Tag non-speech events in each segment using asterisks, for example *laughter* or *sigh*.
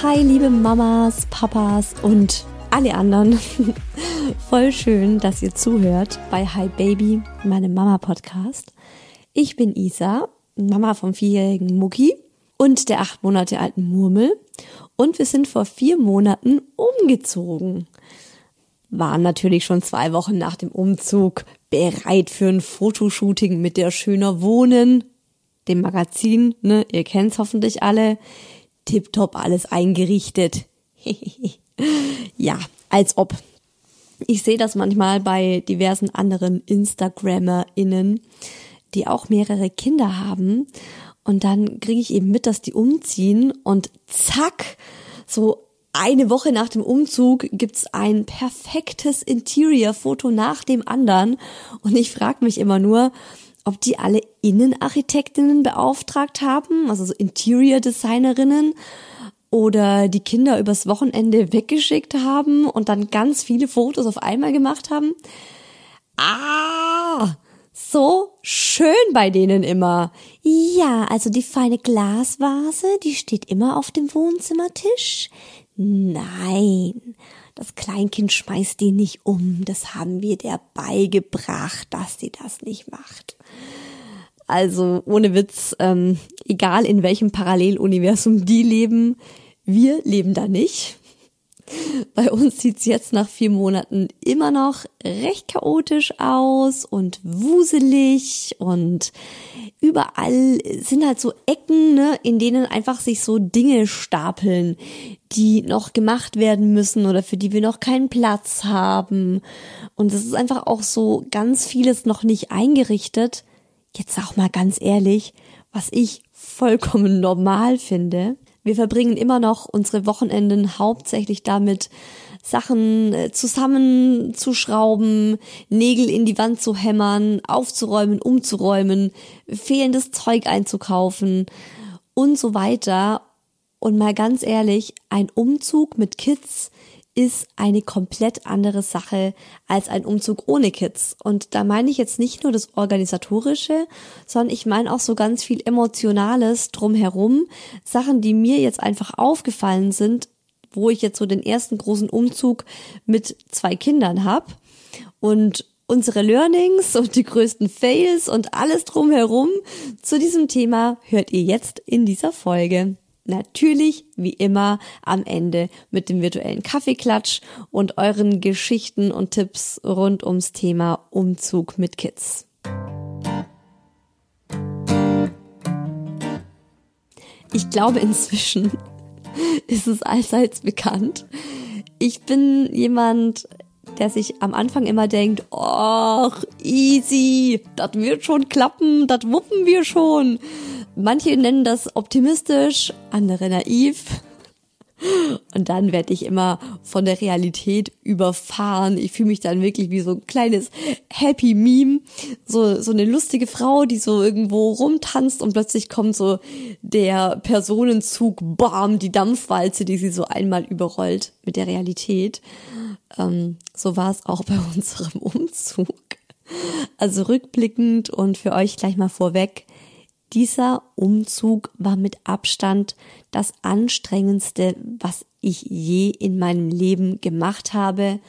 Hi, liebe Mamas, Papas und alle anderen. *laughs* Voll schön, dass ihr zuhört bei Hi Baby, meinem Mama-Podcast. Ich bin Isa, Mama vom vierjährigen Mucki und der acht Monate alten Murmel. Und wir sind vor vier Monaten umgezogen. Waren natürlich schon zwei Wochen nach dem Umzug bereit für ein Fotoshooting mit der Schöner Wohnen, dem Magazin, ne? Ihr kennt's hoffentlich alle tipptopp alles eingerichtet. *laughs* ja, als ob. Ich sehe das manchmal bei diversen anderen InstagrammerInnen, die auch mehrere Kinder haben. Und dann kriege ich eben mit, dass die umziehen und zack, so eine Woche nach dem Umzug gibt's ein perfektes Interior-Foto nach dem anderen. Und ich frage mich immer nur, ob die alle Innenarchitektinnen beauftragt haben, also so Interior Designerinnen oder die Kinder übers Wochenende weggeschickt haben und dann ganz viele Fotos auf einmal gemacht haben. Ah, so schön bei denen immer. Ja, also die feine Glasvase, die steht immer auf dem Wohnzimmertisch. Nein, das Kleinkind schmeißt die nicht um. Das haben wir der beigebracht, dass sie das nicht macht. Also ohne Witz, ähm, egal in welchem Paralleluniversum die leben, wir leben da nicht. *laughs* Bei uns sieht's jetzt nach vier Monaten immer noch recht chaotisch aus und wuselig und überall sind halt so Ecken, ne, in denen einfach sich so Dinge stapeln, die noch gemacht werden müssen oder für die wir noch keinen Platz haben. Und es ist einfach auch so ganz vieles noch nicht eingerichtet. Jetzt auch mal ganz ehrlich, was ich vollkommen normal finde. Wir verbringen immer noch unsere Wochenenden hauptsächlich damit, Sachen äh, zusammenzuschrauben, Nägel in die Wand zu hämmern, aufzuräumen, umzuräumen, fehlendes Zeug einzukaufen und so weiter. Und mal ganz ehrlich, ein Umzug mit Kids ist eine komplett andere Sache als ein Umzug ohne Kids. Und da meine ich jetzt nicht nur das Organisatorische, sondern ich meine auch so ganz viel Emotionales drumherum. Sachen, die mir jetzt einfach aufgefallen sind, wo ich jetzt so den ersten großen Umzug mit zwei Kindern habe. Und unsere Learnings und die größten Fails und alles drumherum zu diesem Thema hört ihr jetzt in dieser Folge. Natürlich, wie immer, am Ende mit dem virtuellen Kaffeeklatsch und euren Geschichten und Tipps rund ums Thema Umzug mit Kids. Ich glaube inzwischen *laughs* ist es allseits bekannt. Ich bin jemand, der sich am Anfang immer denkt, ach, easy, das wird schon klappen, das wuppen wir schon. Manche nennen das optimistisch, andere naiv. Und dann werde ich immer von der Realität überfahren. Ich fühle mich dann wirklich wie so ein kleines Happy Meme. So, so eine lustige Frau, die so irgendwo rumtanzt und plötzlich kommt so der Personenzug, bam, die Dampfwalze, die sie so einmal überrollt mit der Realität. Ähm, so war es auch bei *laughs* unserem Umzug. Also rückblickend und für euch gleich mal vorweg. Dieser Umzug war mit Abstand das anstrengendste, was ich je in meinem Leben gemacht habe.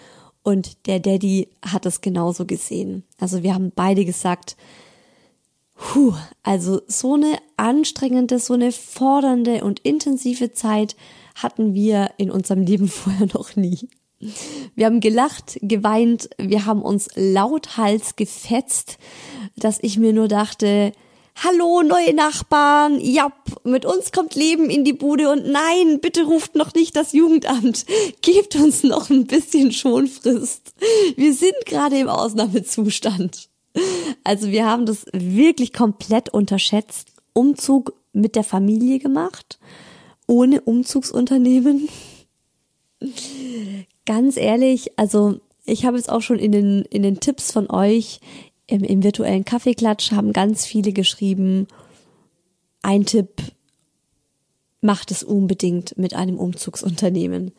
Und der Daddy hat es genauso gesehen. Also wir haben beide gesagt, Puh, also so eine anstrengende, so eine fordernde und intensive Zeit hatten wir in unserem Leben *laughs* vorher noch nie. Wir haben gelacht, geweint, wir haben uns lauthals gefetzt, dass ich mir nur dachte, Hallo, neue Nachbarn. Ja, mit uns kommt Leben in die Bude und nein, bitte ruft noch nicht das Jugendamt. *laughs* Gebt uns noch ein bisschen Schonfrist. Wir sind gerade im Ausnahmezustand. Also wir haben das wirklich komplett unterschätzt. Umzug mit der Familie gemacht, ohne Umzugsunternehmen. Ganz ehrlich, also ich habe es auch schon in den, in den Tipps von euch im, im virtuellen Kaffeeklatsch haben ganz viele geschrieben, ein Tipp, macht es unbedingt mit einem Umzugsunternehmen.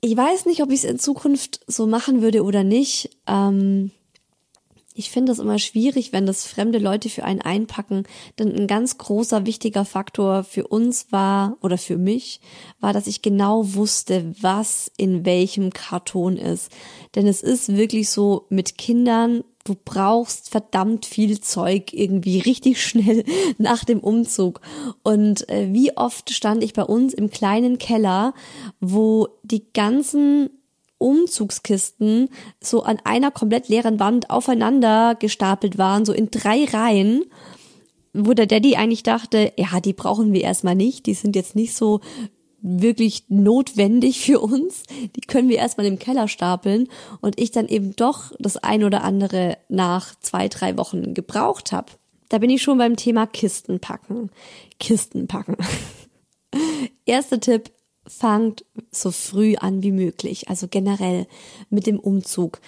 Ich weiß nicht, ob ich es in Zukunft so machen würde oder nicht. Ähm, ich finde es immer schwierig, wenn das fremde Leute für einen einpacken. Denn ein ganz großer, wichtiger Faktor für uns war, oder für mich, war, dass ich genau wusste, was in welchem Karton ist. Denn es ist wirklich so, mit Kindern du brauchst verdammt viel Zeug irgendwie richtig schnell *laughs* nach dem Umzug. Und äh, wie oft stand ich bei uns im kleinen Keller, wo die ganzen Umzugskisten so an einer komplett leeren Wand aufeinander gestapelt waren, so in drei Reihen wo der Daddy eigentlich dachte, ja, die brauchen wir erstmal nicht, die sind jetzt nicht so wirklich notwendig für uns. Die können wir erstmal im Keller stapeln und ich dann eben doch das ein oder andere nach zwei, drei Wochen gebraucht habe. Da bin ich schon beim Thema Kisten packen. Kisten packen. *laughs* Erster Tipp, fangt so früh an wie möglich. Also generell mit dem Umzug.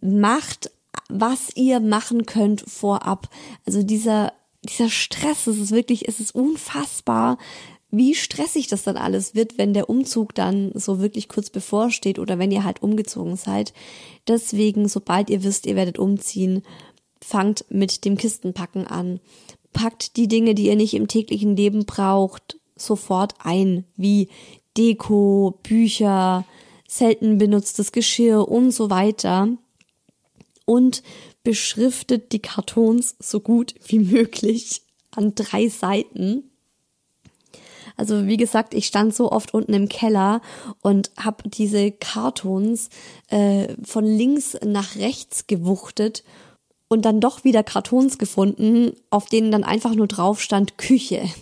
Macht, was ihr machen könnt vorab. Also dieser, dieser Stress, es ist wirklich, es ist unfassbar, wie stressig das dann alles wird, wenn der Umzug dann so wirklich kurz bevorsteht oder wenn ihr halt umgezogen seid. Deswegen, sobald ihr wisst, ihr werdet umziehen, fangt mit dem Kistenpacken an. Packt die Dinge, die ihr nicht im täglichen Leben braucht, sofort ein, wie Deko, Bücher, selten benutztes Geschirr und so weiter. Und beschriftet die Kartons so gut wie *laughs* möglich an drei Seiten also wie gesagt, ich stand so oft unten im Keller und habe diese Kartons äh, von links nach rechts gewuchtet und dann doch wieder Kartons gefunden, auf denen dann einfach nur drauf stand Küche. *laughs*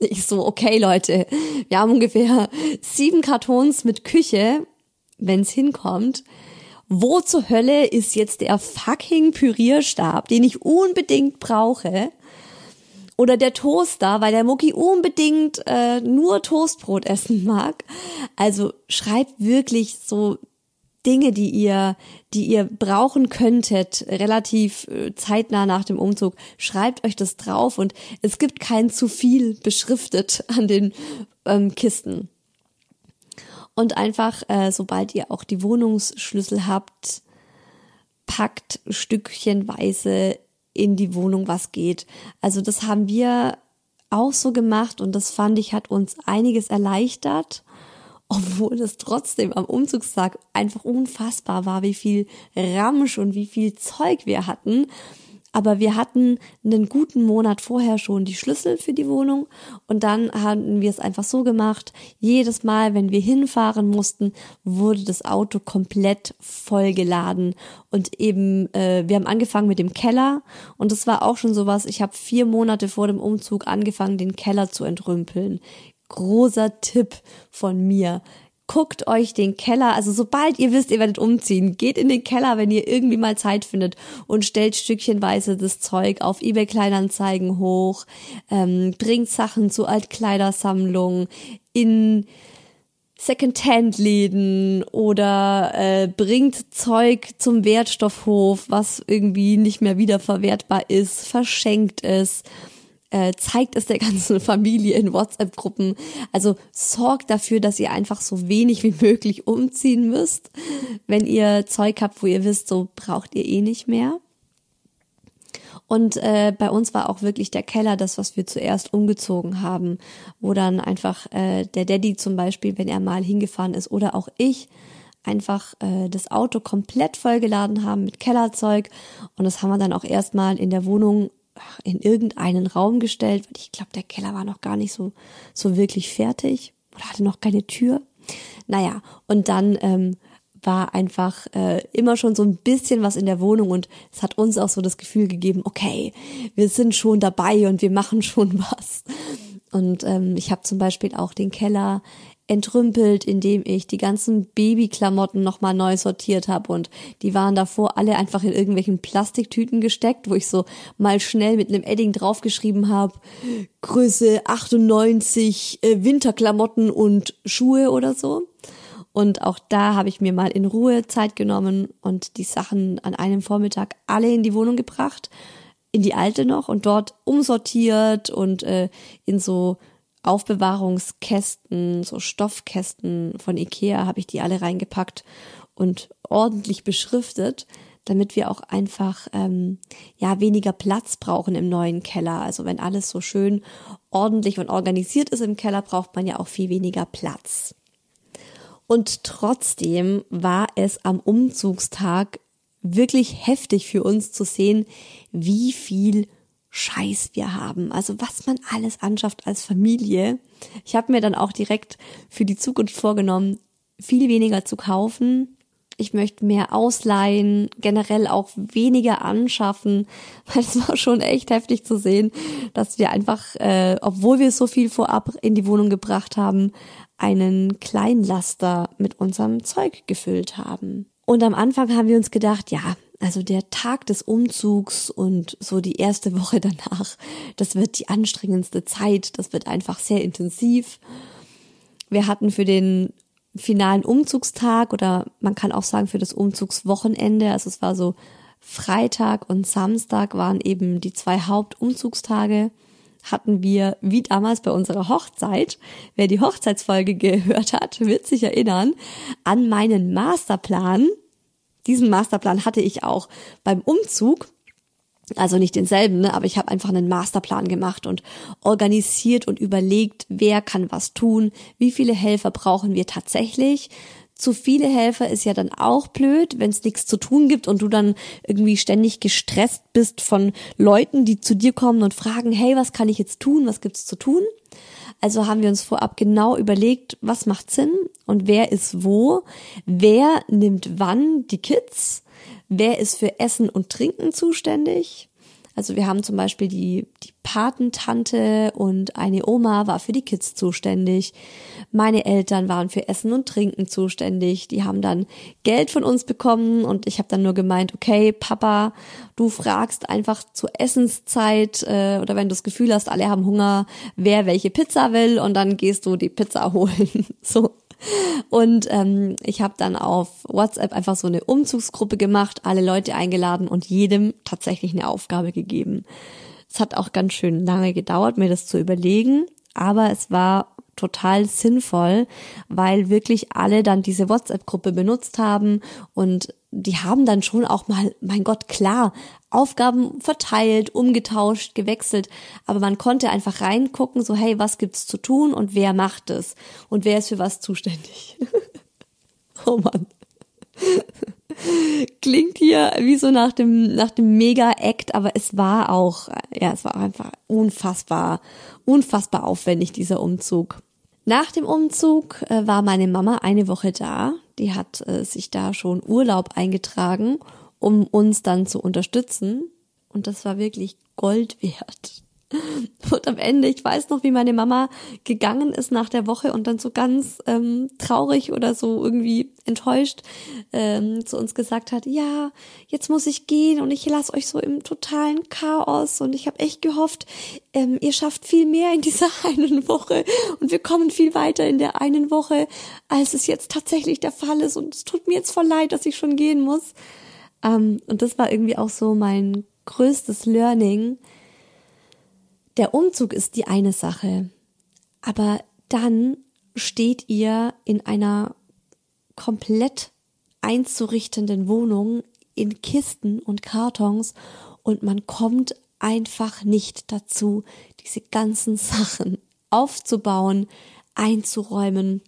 Ich so, okay Leute, wir haben ungefähr sieben Kartons mit Küche, wenn's hinkommt. Wo zur Hölle ist jetzt der fucking Pürierstab, den ich unbedingt brauche? Oder der Toaster, weil der Mucki unbedingt äh, nur Toastbrot essen mag. Also schreibt wirklich so Dinge, die ihr, die ihr brauchen könntet, relativ äh, zeitnah nach dem Umzug. Schreibt euch das drauf und es gibt kein zu viel beschriftet *laughs* an den ähm, Kisten. Und einfach, äh, sobald ihr auch die Wohnungsschlüssel habt, packt stückchenweise in die Wohnung was geht. Also das haben wir auch so gemacht und das fand ich hat uns einiges erleichtert, *laughs* obwohl es trotzdem am Umzugstag einfach unfassbar war, wie viel Ramsch und wie viel Zeug wir hatten. Aber wir hatten einen guten Monat vorher schon die Schlüssel für die Wohnung und dann haben wir es einfach so gemacht. Jedes Mal, wenn wir hinfahren mussten, wurde das Auto komplett vollgeladen und eben äh, wir haben angefangen mit dem Keller und das war auch schon sowas. Ich habe vier Monate vor dem Umzug angefangen, den Keller zu entrümpeln. Großer Tipp von mir guckt euch den Keller, also sobald ihr wisst, ihr werdet umziehen, geht in den Keller, wenn ihr irgendwie mal Zeit findet und stellt stückchenweise das Zeug auf eBay Kleinanzeigen hoch, ähm, bringt Sachen zu Altkleidersammlungen in Secondhand-Läden oder äh, bringt Zeug zum Wertstoffhof, was irgendwie nicht mehr wiederverwertbar ist, verschenkt es äh, zeigt es der ganzen *laughs* Familie in WhatsApp-Gruppen. Also sorgt dafür, dass ihr einfach so wenig wie möglich umziehen müsst. Wenn ihr Zeug habt, wo ihr wisst, so braucht ihr eh nicht mehr. Und äh, bei uns war auch wirklich der Keller das, was wir zuerst umgezogen haben, wo dann einfach äh, der Daddy zum Beispiel, wenn er mal hingefahren ist, oder auch ich, einfach äh, das Auto komplett vollgeladen haben mit Kellerzeug. Und das haben wir dann auch erstmal in der Wohnung in irgendeinen Raum gestellt, weil ich glaube, der Keller war noch gar nicht so, so wirklich fertig oder hatte noch keine Tür. Naja, und dann ähm, war einfach äh, immer schon so ein bisschen was in der Wohnung und es hat uns auch so das Gefühl gegeben, okay, wir sind schon dabei und wir machen schon *laughs* was. Und ähm, ich habe zum Beispiel auch den Keller entrümpelt, indem ich die ganzen Babyklamotten nochmal neu sortiert habe und die waren davor alle einfach in irgendwelchen Plastiktüten gesteckt, wo ich so mal schnell mit einem Edding draufgeschrieben habe, Größe 98 äh, Winterklamotten und Schuhe oder so. Und auch da habe ich mir mal in Ruhe Zeit genommen und die Sachen an einem Vormittag alle in die Wohnung gebracht, in die alte noch und dort umsortiert und äh, in so Aufbewahrungskästen, so Stoffkästen von Ikea habe ich die alle reingepackt und ordentlich beschriftet, damit wir auch einfach ähm, ja weniger Platz brauchen im neuen Keller. Also wenn alles so schön ordentlich und organisiert ist im Keller, braucht man ja auch viel weniger Platz. Und trotzdem war es am Umzugstag wirklich heftig für uns zu sehen, wie viel Scheiß wir haben. Also was man alles anschafft als Familie. Ich habe mir dann auch direkt für die Zukunft vorgenommen, viel weniger zu kaufen. Ich möchte mehr ausleihen, generell auch weniger anschaffen, *laughs* weil es war schon echt heftig zu sehen, dass wir einfach, äh, obwohl wir so viel vorab in die Wohnung gebracht haben, einen Kleinlaster mit unserem Zeug gefüllt haben. Und am Anfang haben wir uns gedacht, ja, also der Tag des Umzugs und so die erste Woche *laughs* danach, das wird die anstrengendste Zeit, das wird einfach sehr intensiv. Wir hatten für den finalen Umzugstag oder man kann auch sagen für das Umzugswochenende, also es war so Freitag und Samstag waren eben die zwei Hauptumzugstage, hatten wir, wie damals bei unserer Hochzeit, wer die Hochzeitsfolge *laughs* gehört hat, wird sich erinnern, an meinen Masterplan diesen Masterplan hatte ich auch beim Umzug. Also nicht denselben, ne? aber ich habe einfach einen Masterplan gemacht und organisiert und überlegt, wer kann was tun, wie viele Helfer brauchen wir tatsächlich. Zu viele Helfer ist ja dann auch blöd, wenn es nichts zu tun gibt und du dann irgendwie ständig gestresst bist von Leuten, die zu dir kommen und fragen, hey, was kann ich jetzt tun, was gibt's zu tun? Also haben wir uns vorab genau überlegt, was macht Sinn und wer ist wo, wer nimmt wann die Kids, wer ist für Essen und Trinken zuständig. Also wir haben zum Beispiel die, die Patentante und eine Oma war für die Kids zuständig. Meine Eltern waren für Essen und Trinken zuständig. Die haben dann Geld von uns bekommen und ich habe dann nur gemeint, okay, Papa, du fragst einfach zur Essenszeit äh, oder wenn du das Gefühl hast, alle haben Hunger, wer welche Pizza will und dann gehst du die Pizza *laughs* holen. so und ähm, ich habe dann auf WhatsApp einfach so eine Umzugsgruppe gemacht, alle Leute eingeladen und jedem tatsächlich eine Aufgabe gegeben. Es hat auch ganz schön lange gedauert, mir das zu überlegen, aber es war total sinnvoll, weil wirklich alle dann diese WhatsApp-Gruppe benutzt haben und die haben dann schon auch mal, mein Gott, klar, Aufgaben verteilt, umgetauscht, gewechselt, aber man konnte einfach reingucken, so hey, was gibt's zu tun und wer macht es und wer ist für was zuständig. *laughs* oh Mann. *laughs* Klingt hier wie so nach dem, nach dem Mega-Act, aber es war auch, ja, es war einfach unfassbar, unfassbar aufwendig, dieser Umzug. Nach dem Umzug äh, war meine Mama eine Woche da. Die hat äh, sich da schon Urlaub eingetragen, um uns dann zu unterstützen. Und das war wirklich Gold wert. Und am Ende, ich weiß noch, wie meine Mama gegangen ist nach der Woche und dann so ganz ähm, traurig oder so irgendwie enttäuscht ähm, zu uns gesagt hat, ja, jetzt muss ich gehen und ich lasse euch so im totalen Chaos. Und ich habe echt gehofft, ähm, ihr schafft viel mehr in dieser *laughs* einen Woche. Und wir kommen viel weiter in der einen Woche, als es jetzt tatsächlich der Fall ist. Und es tut mir jetzt voll leid, dass ich schon gehen muss. Ähm, und das war irgendwie auch so mein größtes Learning, der Umzug ist die eine Sache, aber dann steht ihr in einer komplett einzurichtenden Wohnung in Kisten und Kartons und man kommt einfach nicht dazu, diese ganzen *laughs* Sachen aufzubauen, einzuräumen,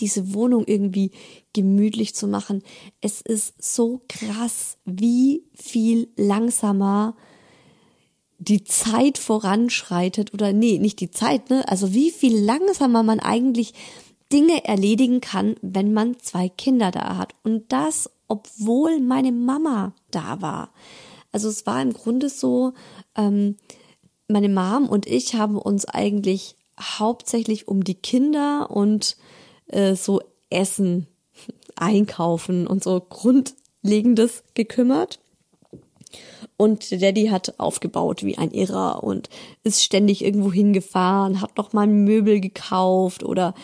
diese Wohnung irgendwie gemütlich zu machen. Es ist so krass, wie viel langsamer die Zeit voranschreitet oder nee, nicht die Zeit, ne? Also wie viel langsamer man eigentlich Dinge erledigen kann, wenn man zwei Kinder da hat. Und das, obwohl meine Mama da war. Also es war im Grunde so, ähm, meine Mom und ich haben uns eigentlich hauptsächlich um die Kinder und äh, so Essen, *laughs* Einkaufen und so Grundlegendes gekümmert. Und der Daddy hat aufgebaut wie ein Irrer und ist ständig irgendwo hingefahren, hat noch mal Möbel gekauft oder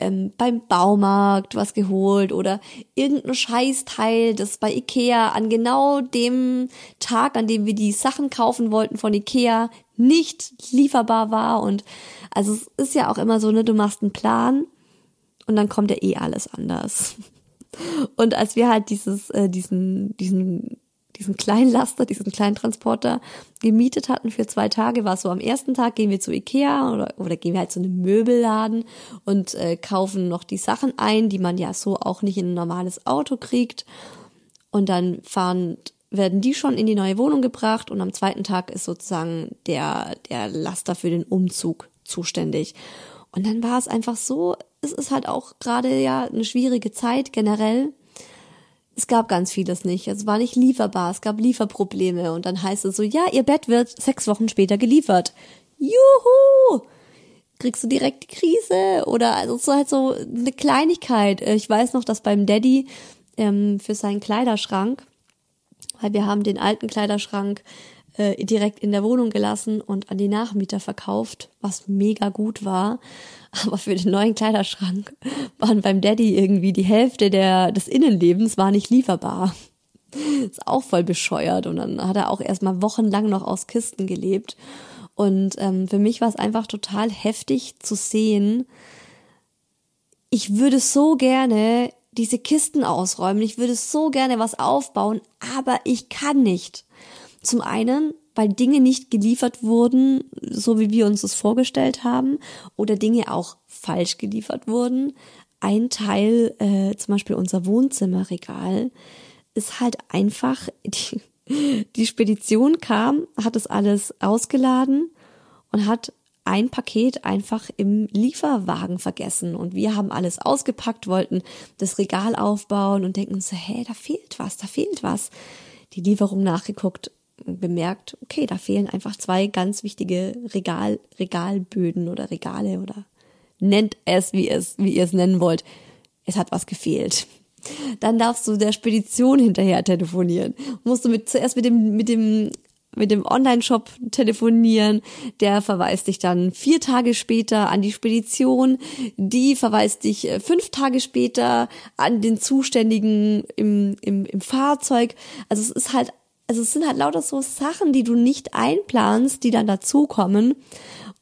ähm, beim Baumarkt was geholt oder irgendein Scheißteil, das bei Ikea an genau dem Tag, an dem wir die Sachen kaufen wollten von Ikea, nicht lieferbar war. Und also es ist ja auch immer so, ne, du machst einen Plan und dann kommt ja eh alles anders. *laughs* Und als wir halt dieses, äh, diesen, diesen diesen kleinen Laster, diesen kleinen Transporter gemietet hatten für zwei Tage, war so am ersten Tag gehen wir zu Ikea oder, oder gehen wir halt zu einem Möbelladen und äh, kaufen noch die Sachen ein, die man ja so auch nicht in ein normales Auto kriegt. Und dann fahren, werden die schon in die neue Wohnung gebracht und am zweiten Tag ist sozusagen der, der Laster für den Umzug zuständig. Und dann war es einfach so, es ist halt auch gerade ja eine schwierige Zeit generell es gab ganz vieles nicht. Es war nicht lieferbar, es gab Lieferprobleme und dann heißt es so, ja, ihr Bett wird sechs Wochen später geliefert. Juhu! Kriegst du direkt die Krise? Oder also es ist halt so eine Kleinigkeit. Ich weiß noch, dass beim Daddy ähm, für seinen Kleiderschrank, weil wir haben den alten Kleiderschrank äh, direkt in der Wohnung gelassen und an die Nachmieter verkauft, was mega gut war. *laughs* Aber für den neuen Kleiderschrank waren beim Daddy irgendwie die Hälfte der, des Innenlebens war nicht lieferbar. *laughs* Ist auch voll bescheuert. Und dann hat er auch erstmal wochenlang noch aus Kisten gelebt. Und ähm, für mich war es einfach total heftig zu sehen. Ich würde so gerne diese Kisten ausräumen. Ich würde so gerne was aufbauen, aber ich kann nicht. Zum einen, weil Dinge nicht geliefert wurden, so wie wir uns das vorgestellt haben, oder Dinge auch falsch geliefert wurden. Ein Teil, äh, zum Beispiel unser Wohnzimmerregal, ist halt einfach, *laughs* die, die Spedition kam, hat es alles ausgeladen und hat ein Paket einfach im Lieferwagen vergessen und wir haben alles ausgepackt, wollten das Regal aufbauen und denken so, hä, da fehlt was, da fehlt was. Die Lieferung nachgeguckt, bemerkt, okay, da fehlen einfach zwei ganz wichtige Regal, Regalböden oder Regale oder nennt es, wie es, wie ihr es nennen wollt. Es hat was gefehlt. Dann darfst du der Spedition hinterher telefonieren. Musst du mit, zuerst mit dem, mit dem, mit dem Online-Shop telefonieren. Der verweist dich dann vier Tage später an die Spedition. Die verweist dich äh, fünf Tage später an den Zuständigen im, im, im Fahrzeug. Also es ist halt also es sind halt lauter so Sachen, die du nicht einplanst, die dann dazukommen.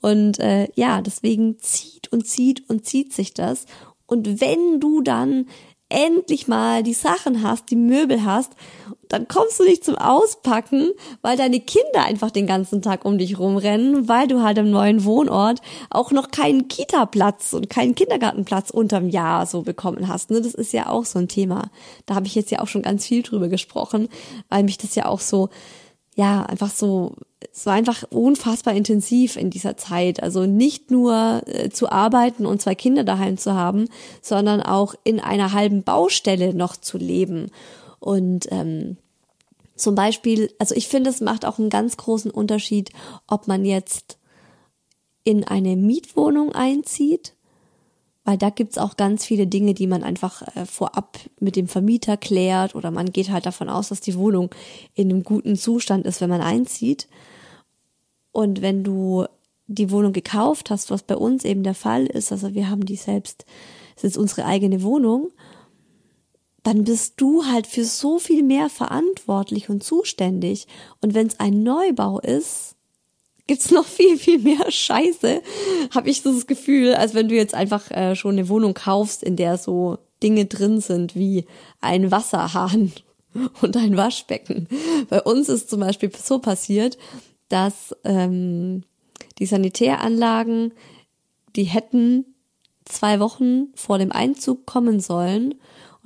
Und äh, ja, deswegen zieht und zieht und zieht sich das. Und wenn du dann endlich mal die Sachen hast, die Möbel hast, dann kommst du nicht zum Auspacken, weil deine Kinder einfach den ganzen Tag um dich rumrennen, weil du halt im neuen Wohnort auch noch keinen Kita-Platz und keinen Kindergartenplatz unterm Jahr so bekommen hast. Ne? Das ist ja auch so ein Thema. Da habe ich jetzt ja auch schon ganz viel drüber gesprochen, weil mich das ja auch so, ja, einfach so es war einfach unfassbar intensiv in dieser Zeit. Also nicht nur äh, zu arbeiten und zwei Kinder daheim zu haben, sondern auch in einer halben Baustelle noch zu leben. Und ähm, zum Beispiel, also ich finde, es macht auch einen ganz großen Unterschied, ob man jetzt in eine Mietwohnung einzieht, weil da gibt's auch ganz viele Dinge, die man einfach äh, vorab mit dem Vermieter klärt oder man geht halt davon aus, dass die Wohnung in einem guten Zustand ist, wenn man einzieht. Und wenn du die Wohnung gekauft hast, was bei uns eben der Fall ist, also wir haben die selbst, es ist unsere eigene Wohnung, dann bist du halt für so viel mehr verantwortlich und zuständig. Und wenn es ein Neubau ist, gibt's noch viel, viel mehr Scheiße, habe ich so das Gefühl, als wenn du jetzt einfach äh, schon eine Wohnung kaufst, in der so Dinge drin sind wie ein Wasserhahn *laughs* und ein Waschbecken. Bei uns ist zum Beispiel so passiert, dass ähm, die Sanitäranlagen, die hätten zwei Wochen vor dem Einzug kommen sollen.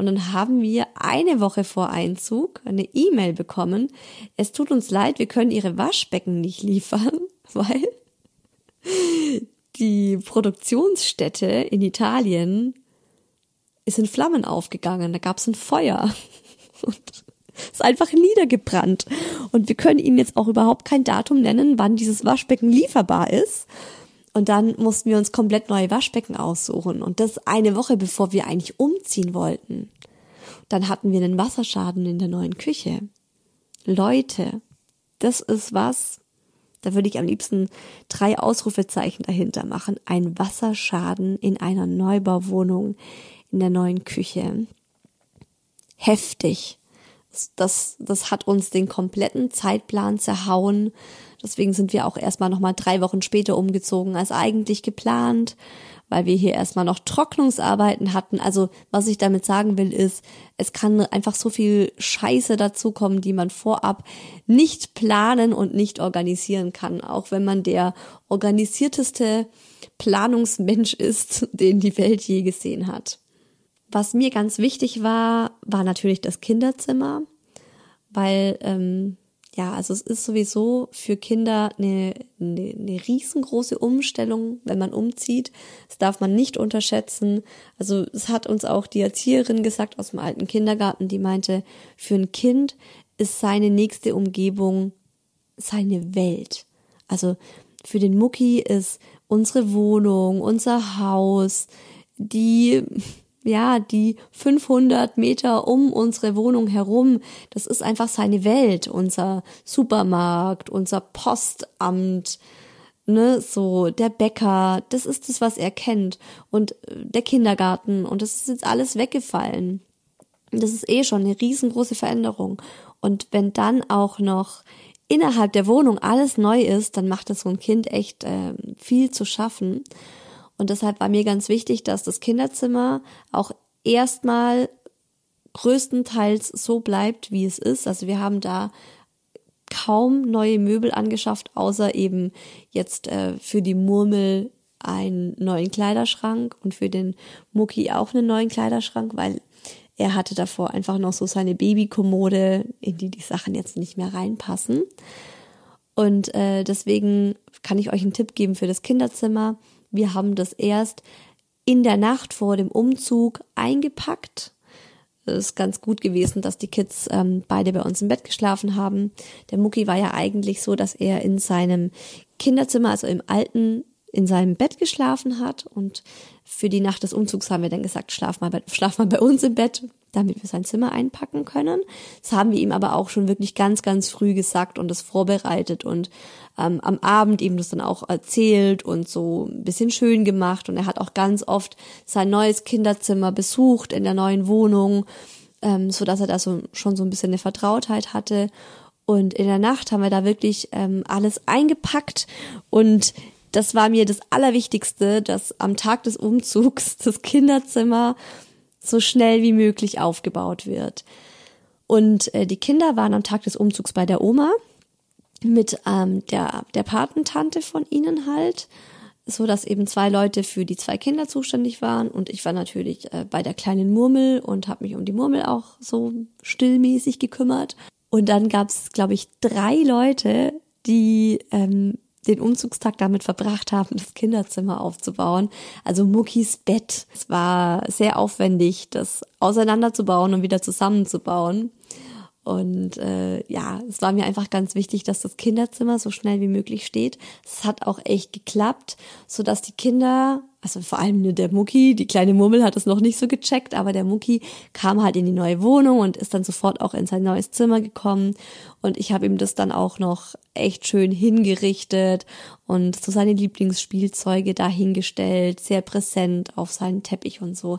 Und dann haben wir eine Woche vor Einzug eine E-Mail bekommen. Es tut uns leid, wir können Ihre Waschbecken nicht liefern, *laughs* weil die Produktionsstätte in Italien ist in Flammen aufgegangen. Da gab es ein Feuer. *laughs* Und ist einfach niedergebrannt. Und wir können Ihnen jetzt auch überhaupt kein Datum nennen, wann dieses Waschbecken lieferbar ist. Und dann mussten wir uns komplett neue Waschbecken aussuchen. Und das eine Woche, bevor wir eigentlich umziehen wollten. Dann hatten wir einen Wasserschaden in der neuen Küche. Leute, das ist was, da würde ich am liebsten drei Ausrufezeichen dahinter machen. Ein Wasserschaden in einer Neubauwohnung in der neuen Küche. Heftig das, das hat uns den kompletten Zeitplan zerhauen. Deswegen sind wir auch erstmal nochmal drei Wochen später umgezogen als eigentlich geplant, weil wir hier erstmal noch Trocknungsarbeiten hatten. Also was ich damit sagen will, ist, es kann einfach so viel Scheiße dazukommen, die man vorab nicht planen und nicht organisieren kann. Auch wenn man der organisierteste Planungsmensch ist, *laughs* den die Welt je gesehen hat. Was mir ganz wichtig war, war natürlich das Kinderzimmer, weil ähm, ja, also es ist sowieso für Kinder eine, eine, eine riesengroße Umstellung, wenn man umzieht. Das darf man nicht unterschätzen. Also es hat uns auch die Erzieherin gesagt aus dem alten Kindergarten, die meinte, für ein Kind ist seine nächste Umgebung seine Welt. Also für den Mucki ist unsere Wohnung, unser Haus, die ja, die 500 Meter um unsere Wohnung herum, das ist einfach seine Welt, unser Supermarkt, unser Postamt, ne, so der Bäcker, das ist das, was er kennt und äh, der Kindergarten und das ist jetzt alles weggefallen. Das ist eh schon eine riesengroße Veränderung und wenn dann auch noch innerhalb der Wohnung alles neu ist, dann macht das so ein Kind echt äh, viel zu schaffen. Und deshalb war mir ganz wichtig, dass das Kinderzimmer auch erstmal größtenteils so bleibt, wie es ist. Also wir haben da kaum neue Möbel angeschafft, außer eben jetzt äh, für die Murmel einen neuen Kleiderschrank und für den Mucki auch einen neuen Kleiderschrank, weil er hatte davor einfach noch so seine Babykommode, in die die Sachen jetzt nicht mehr reinpassen. Und äh, deswegen kann ich euch einen Tipp geben für das Kinderzimmer. Wir haben das erst in der Nacht vor dem Umzug eingepackt. Es ist ganz gut gewesen, dass die Kids ähm, beide bei uns im Bett geschlafen haben. Der Mucki war ja eigentlich so, dass er in seinem Kinderzimmer, also im alten in seinem Bett geschlafen hat. Und für die Nacht des Umzugs haben wir dann gesagt, schlaf mal bei, schlaf mal bei uns im Bett, damit wir sein Zimmer einpacken können. Das haben wir ihm aber auch schon wirklich ganz, ganz früh gesagt und das vorbereitet und ähm, am Abend ihm das dann auch erzählt und so ein bisschen schön gemacht. Und er hat auch ganz oft sein neues Kinderzimmer besucht in der neuen Wohnung, ähm, so dass er da so, schon so ein bisschen eine Vertrautheit hatte. Und in der Nacht haben wir da wirklich ähm, alles eingepackt und das war mir das Allerwichtigste, dass am Tag des Umzugs *laughs* das Kinderzimmer so schnell wie möglich aufgebaut wird. Und äh, die Kinder waren am Tag des Umzugs bei der Oma mit ähm, der, der Patentante von ihnen halt, so dass eben zwei Leute für die zwei Kinder zuständig waren und ich war natürlich äh, bei der kleinen Murmel und habe mich um die Murmel auch so stillmäßig gekümmert. Und dann gab's, glaube ich, drei Leute, die ähm, den Umzugstag damit verbracht haben, das Kinderzimmer aufzubauen. Also Muckis Bett. Es war sehr aufwendig, das auseinanderzubauen und wieder zusammenzubauen. Und äh, ja, es war mir einfach ganz wichtig, dass das Kinderzimmer so schnell wie möglich steht. Es hat auch echt geklappt, so dass die Kinder, also vor allem der Mucki, die kleine Murmel hat es noch nicht so gecheckt, aber der Mucki kam halt in die neue Wohnung und ist dann sofort auch in sein neues Zimmer gekommen. Und ich habe ihm das dann auch noch echt schön hingerichtet und so seine Lieblingsspielzeuge dahingestellt, sehr präsent auf seinen Teppich und so,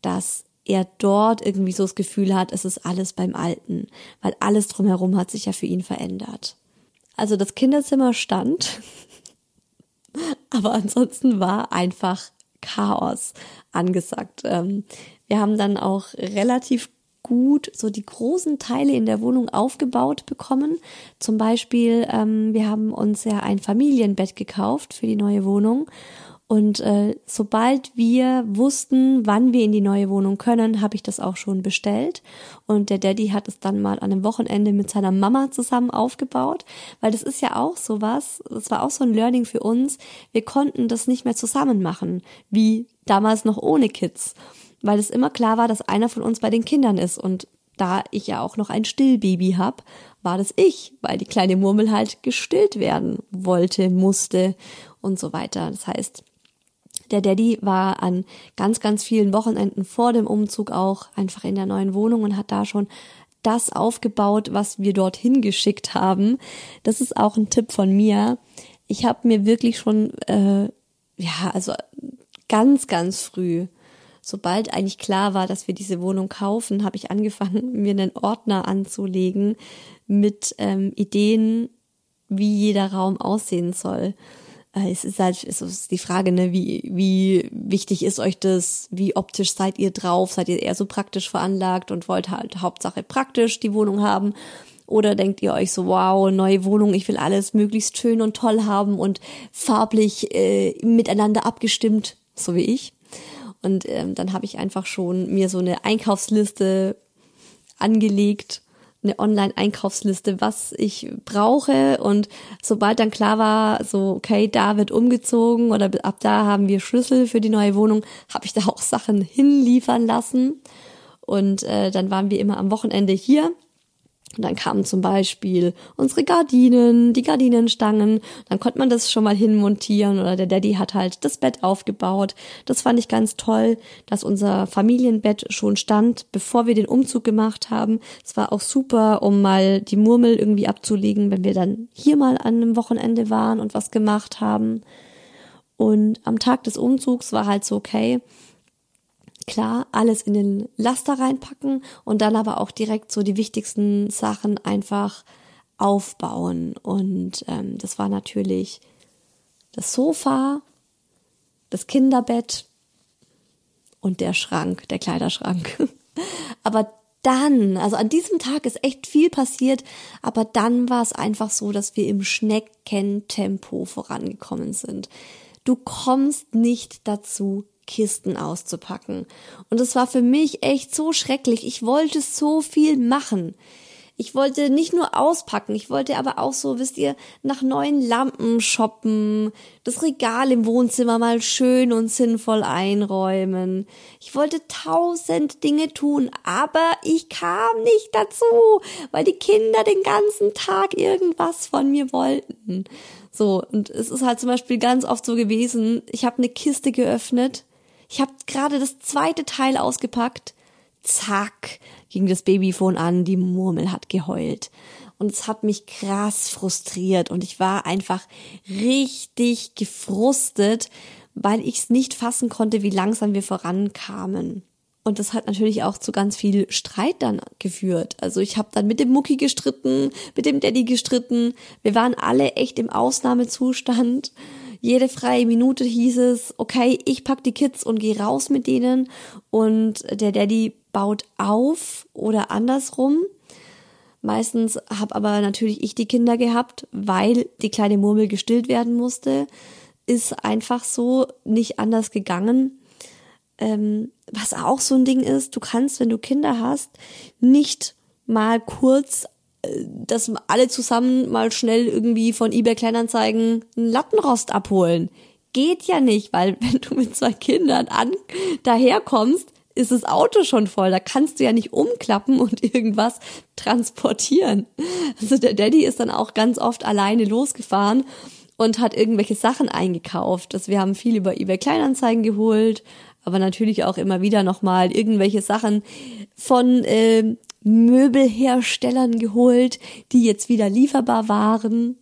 dass er dort irgendwie so das Gefühl hat, es ist alles beim Alten, weil alles drumherum hat sich ja für ihn verändert. Also das Kinderzimmer stand, *laughs* aber ansonsten war einfach Chaos angesagt. Ähm, wir haben dann auch relativ gut so die großen Teile in der Wohnung aufgebaut bekommen. Zum Beispiel, ähm, wir haben uns ja ein Familienbett gekauft für die neue Wohnung und äh, sobald wir wussten, wann wir in die neue Wohnung können, habe ich das auch schon bestellt. Und der Daddy hat es dann mal an einem Wochenende mit seiner Mama zusammen aufgebaut, weil das ist ja auch sowas, das war auch so ein Learning für uns. Wir konnten das nicht mehr zusammen machen, wie damals noch ohne Kids, weil es immer klar war, dass einer von uns bei den Kindern ist. Und da ich ja auch noch ein Stillbaby hab, war das ich, weil die kleine Murmel halt gestillt werden wollte, musste und so weiter. Das heißt, der Daddy war an ganz, ganz vielen Wochenenden vor dem Umzug auch einfach in der neuen Wohnung und hat da schon das aufgebaut, was wir dorthin geschickt haben. Das ist auch ein Tipp von mir. Ich habe mir wirklich schon, äh, ja, also ganz, ganz früh, sobald eigentlich klar war, dass wir diese Wohnung kaufen, habe ich angefangen, *laughs* mir einen Ordner anzulegen mit ähm, Ideen, wie jeder Raum aussehen soll. Äh, es ist halt es ist die Frage, ne, wie, wie wichtig ist euch das? Wie optisch seid ihr drauf? Seid ihr eher so praktisch veranlagt und wollt halt Hauptsache praktisch die Wohnung haben? Oder denkt ihr euch so, wow, neue Wohnung, ich will alles möglichst schön und toll haben und farblich äh, miteinander abgestimmt, so wie ich? Und ähm, dann habe ich einfach schon mir so eine Einkaufsliste angelegt eine Online-Einkaufsliste, was ich brauche. Und sobald dann klar war, so, okay, da wird umgezogen oder ab da haben wir Schlüssel für die neue Wohnung, habe ich da auch Sachen hinliefern lassen. Und äh, dann waren wir immer am Wochenende hier und dann kamen zum Beispiel unsere Gardinen, die Gardinenstangen. Dann konnte man das schon mal hinmontieren oder der Daddy hat halt das Bett aufgebaut. Das fand ich ganz toll, dass unser Familienbett schon stand, bevor wir den Umzug gemacht haben. Es war auch super, um mal die Murmel irgendwie abzulegen, wenn wir dann hier mal an einem Wochenende waren und was gemacht haben. Und am Tag des Umzugs war halt so, okay, klar alles in den Laster reinpacken und dann aber auch direkt so die wichtigsten Sachen einfach aufbauen. Und ähm, das war natürlich das Sofa, das Kinderbett und der Schrank, der Kleiderschrank. *laughs* aber dann, also an diesem Tag ist echt viel passiert, aber dann war es einfach so, dass wir im Schneckentempo vorangekommen sind. Du kommst nicht dazu, Kisten auszupacken. Und es war für mich echt so schrecklich. Ich wollte so viel machen. Ich wollte nicht nur auspacken, ich wollte aber auch so, wisst ihr, nach neuen Lampen shoppen, das Regal im Wohnzimmer mal schön und sinnvoll einräumen. Ich wollte tausend Dinge tun, aber ich kam nicht dazu, weil die Kinder den ganzen Tag irgendwas von mir wollten. So, und es ist halt zum Beispiel ganz oft so gewesen, ich habe eine Kiste geöffnet ich habe gerade das zweite Teil ausgepackt. Zack, ging das Babyphone an, die Murmel hat geheult. Und es hat mich krass frustriert und ich war einfach richtig gefrustet, weil ich es nicht fassen konnte, wie langsam wir vorankamen. Und das hat natürlich auch zu ganz viel Streit dann geführt. Also ich habe dann mit dem Mucki gestritten, mit dem Daddy gestritten. Wir waren alle echt im Ausnahmezustand Jede freie Minute hieß es, okay, ich pack die Kids und gehe raus mit denen und der Daddy baut auf oder andersrum. Meistens habe aber natürlich ich die Kinder gehabt, weil die kleine Murmel gestillt werden musste. Ist einfach so nicht anders gegangen. Ähm, was auch so ein Ding ist, du kannst, wenn du Kinder hast, nicht mal kurz dass alle zusammen mal schnell irgendwie von eBay Kleinanzeigen einen Lattenrost abholen. Geht ja nicht, weil *laughs* wenn du mit zwei Kindern an daherkommst, ist das Auto schon voll. Da kannst du ja nicht umklappen und *laughs* irgendwas transportieren. Also der Daddy ist dann auch ganz oft alleine losgefahren und hat irgendwelche Sachen eingekauft. Also wir haben viel über eBay Kleinanzeigen geholt, aber natürlich auch immer wieder nochmal irgendwelche Sachen von äh, Möbelherstellern geholt, die jetzt wieder lieferbar waren.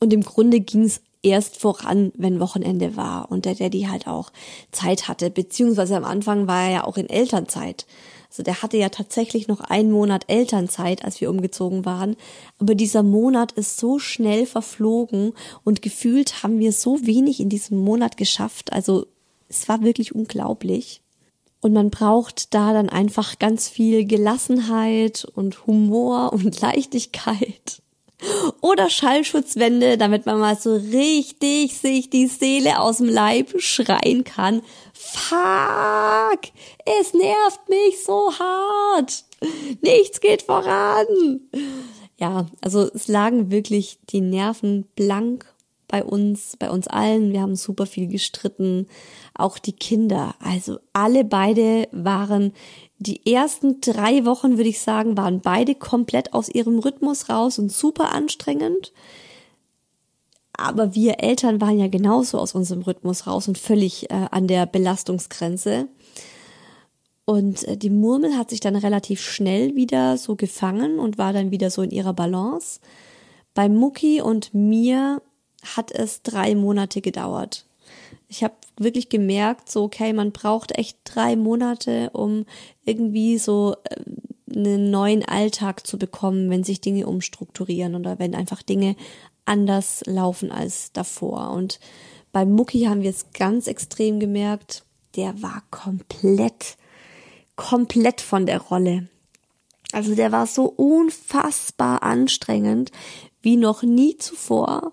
Und im Grunde ging es erst voran, wenn Wochenende war und der Daddy halt auch Zeit hatte, beziehungsweise am Anfang war er ja auch in Elternzeit. Also der hatte ja tatsächlich noch einen Monat Elternzeit, als wir umgezogen waren. Aber dieser Monat ist so schnell verflogen und gefühlt haben wir so wenig in diesem Monat geschafft. Also es war wirklich unglaublich. Und man braucht da dann einfach ganz viel Gelassenheit und Humor *laughs* und Leichtigkeit. Oder Schallschutzwände, damit man mal so richtig sich die Seele aus dem Leib schreien kann. Fuck! Es nervt mich so hart! Nichts geht voran! Ja, also es lagen wirklich die Nerven blank bei uns, bei uns allen. Wir haben super viel gestritten. Auch die Kinder. Also alle beide waren die ersten drei Wochen, würde ich sagen, waren beide komplett aus ihrem Rhythmus raus und super anstrengend. Aber wir Eltern waren ja genauso aus unserem Rhythmus raus und völlig äh, an der Belastungsgrenze. Und äh, die Murmel hat sich dann relativ schnell wieder so gefangen und war dann wieder so in ihrer Balance. Bei Mucki und mir hat es drei Monate gedauert. Ich habe wirklich gemerkt, so, okay, man braucht echt drei Monate, um irgendwie so äh, einen neuen Alltag zu bekommen, wenn sich Dinge umstrukturieren oder wenn einfach Dinge anders laufen als davor. Und bei Mucki haben wir es ganz extrem gemerkt, der war komplett, komplett von der Rolle. Also der war so unfassbar anstrengend wie noch nie zuvor.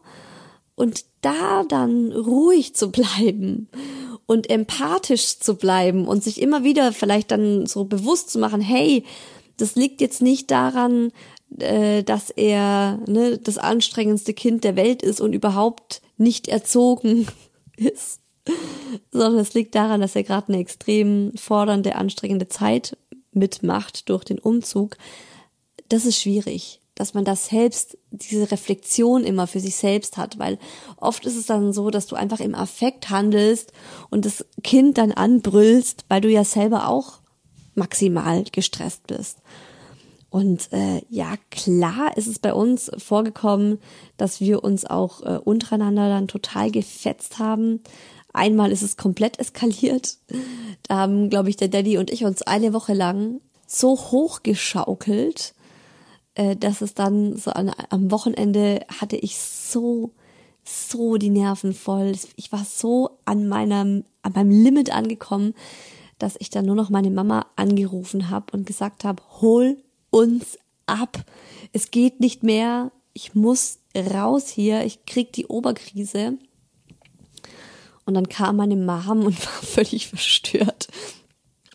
Und da dann ruhig zu bleiben und empathisch zu bleiben und sich immer wieder vielleicht dann so bewusst zu machen, hey, das liegt jetzt nicht daran, äh, dass er ne, das anstrengendste Kind der Welt ist und überhaupt nicht erzogen *laughs* ist, sondern es liegt daran, dass er gerade eine extrem fordernde, anstrengende Zeit mitmacht durch den Umzug. Das ist schwierig dass man das selbst, diese Reflexion immer für sich selbst hat, weil oft ist es dann so, dass du einfach im Affekt handelst und das Kind dann anbrüllst, weil du ja selber auch maximal gestresst bist. Und äh, ja, klar ist es bei uns vorgekommen, dass wir uns auch äh, untereinander dann total gefetzt haben. Einmal ist es komplett eskaliert. Da haben, glaube ich, der Daddy und ich uns eine Woche lang so hochgeschaukelt, äh, dass es dann so an, am Wochenende hatte ich so, so die Nerven voll. Ich war so an meinem, an meinem Limit angekommen, dass ich dann nur noch meine Mama angerufen habe und gesagt habe, hol uns ab. Es geht nicht mehr. Ich muss raus hier. Ich krieg die Oberkrise. Und dann kam meine Mom und *laughs* war völlig verstört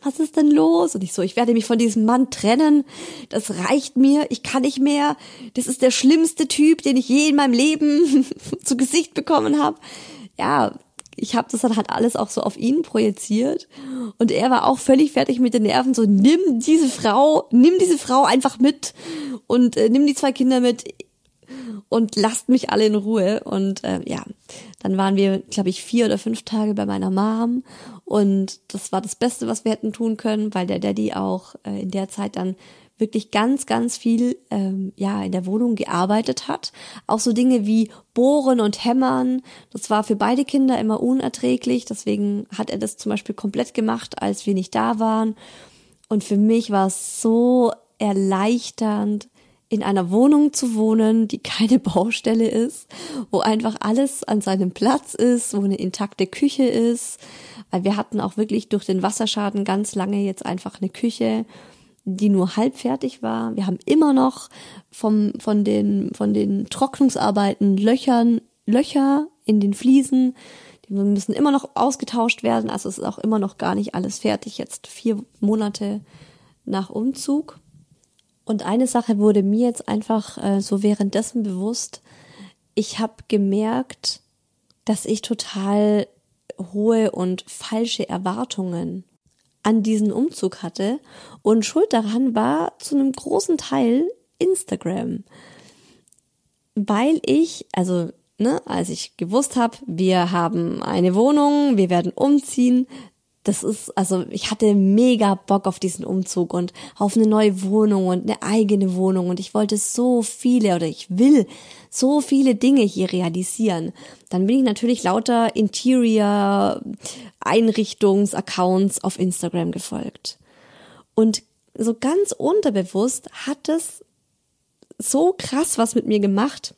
was ist denn los? Und ich so, ich werde mich von diesem Mann trennen. Das reicht mir. Ich kann nicht mehr. Das ist der schlimmste Typ, den ich je in meinem Leben *laughs* zu Gesicht bekommen habe. Ja, ich habe das dann halt alles auch so auf ihn projiziert und er war auch völlig fertig mit den Nerven so nimm diese Frau nimm diese Frau einfach mit und äh, nimm die zwei Kinder mit und lasst mich alle in Ruhe. Und äh, ja, dann waren wir, glaube ich, vier oder fünf Tage bei meiner Mom und das war das Beste, was wir hätten tun können, weil der Daddy auch äh, in der Zeit dann wirklich ganz, ganz viel ähm, ja in der Wohnung gearbeitet hat. Auch so Dinge wie Bohren und Hämmern. Das war für beide Kinder immer unerträglich. Deswegen hat er das zum Beispiel komplett gemacht, als wir nicht da waren. Und für mich war es so erleichternd, in einer Wohnung zu wohnen, die keine *laughs* Baustelle ist, wo einfach alles an seinem Platz ist, wo eine intakte Küche ist, wir hatten auch wirklich durch den Wasserschaden ganz lange jetzt einfach eine Küche, die nur halb fertig war. Wir haben immer noch vom, von den, von den Trocknungsarbeiten Löchern, Löcher in den Fliesen. Die müssen immer noch ausgetauscht werden. Also es ist auch immer noch gar nicht alles fertig. Jetzt vier Monate nach Umzug. Und eine Sache wurde mir jetzt einfach äh, so währenddessen bewusst. Ich habe gemerkt, dass ich total hohe und falsche Erwartungen an diesen Umzug hatte. Und Schuld daran war zu einem großen Teil Instagram. Weil ich, also, ne, als ich gewusst habe, wir haben eine Wohnung, wir werden umziehen, das ist, also ich hatte mega Bock auf diesen Umzug und auf eine neue Wohnung und eine eigene Wohnung und ich wollte so viele oder ich will so viele Dinge hier realisieren. Dann bin ich natürlich lauter Interior Einrichtungsaccounts auf Instagram gefolgt. Und so ganz unterbewusst hat es so krass was mit mir gemacht.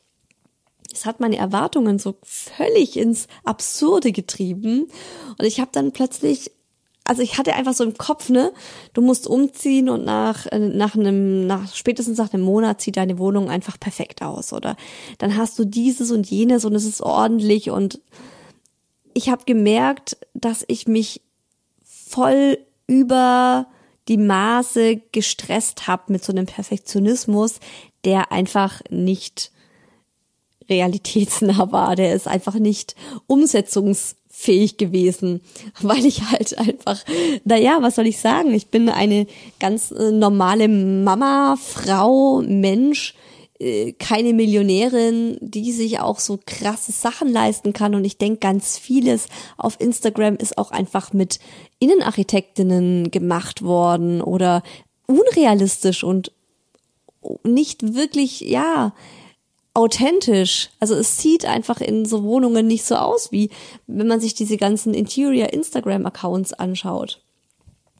Es hat meine Erwartungen so völlig ins Absurde getrieben und ich habe dann plötzlich also ich hatte einfach so im Kopf, ne, du musst umziehen und nach, äh, nach einem, nach, spätestens nach einem Monat sieht deine Wohnung einfach perfekt aus. Oder dann hast du dieses und jenes und es ist ordentlich und ich habe gemerkt, dass ich mich voll über die Maße gestresst habe mit so einem Perfektionismus, der einfach nicht realitätsnah war, der ist einfach nicht umsetzungs fähig gewesen, *laughs* weil ich halt einfach, naja, was soll ich sagen? Ich bin eine ganz äh, normale Mama, Frau, Mensch, äh, keine Millionärin, die sich auch so krasse Sachen leisten kann. Und ich denke, ganz vieles auf Instagram ist auch einfach mit Innenarchitektinnen gemacht worden oder unrealistisch und nicht wirklich, ja, authentisch. Also es sieht einfach in so Wohnungen nicht so aus, wie wenn man sich diese ganzen Interior Instagram Accounts anschaut.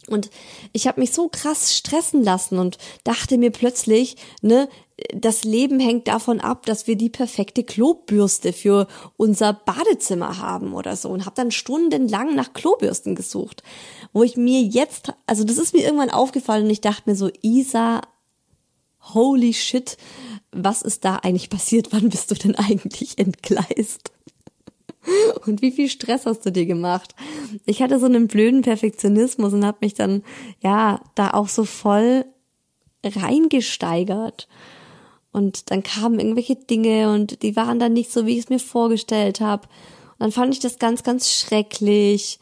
Und ich habe mich so krass stressen lassen und dachte mir plötzlich, ne, das Leben hängt davon ab, dass wir die perfekte Klobürste für unser Badezimmer haben oder so und habe dann stundenlang nach Klobürsten gesucht, wo ich mir jetzt, also das ist mir irgendwann aufgefallen und ich dachte mir so, Isa, holy shit, was ist da eigentlich passiert? Wann bist du denn eigentlich entgleist? Und wie viel Stress hast du dir gemacht? Ich hatte so einen blöden Perfektionismus und habe mich dann ja da auch so voll reingesteigert. Und dann kamen irgendwelche Dinge und die waren dann nicht so, wie ich es mir vorgestellt habe. Und dann fand ich das ganz, ganz schrecklich.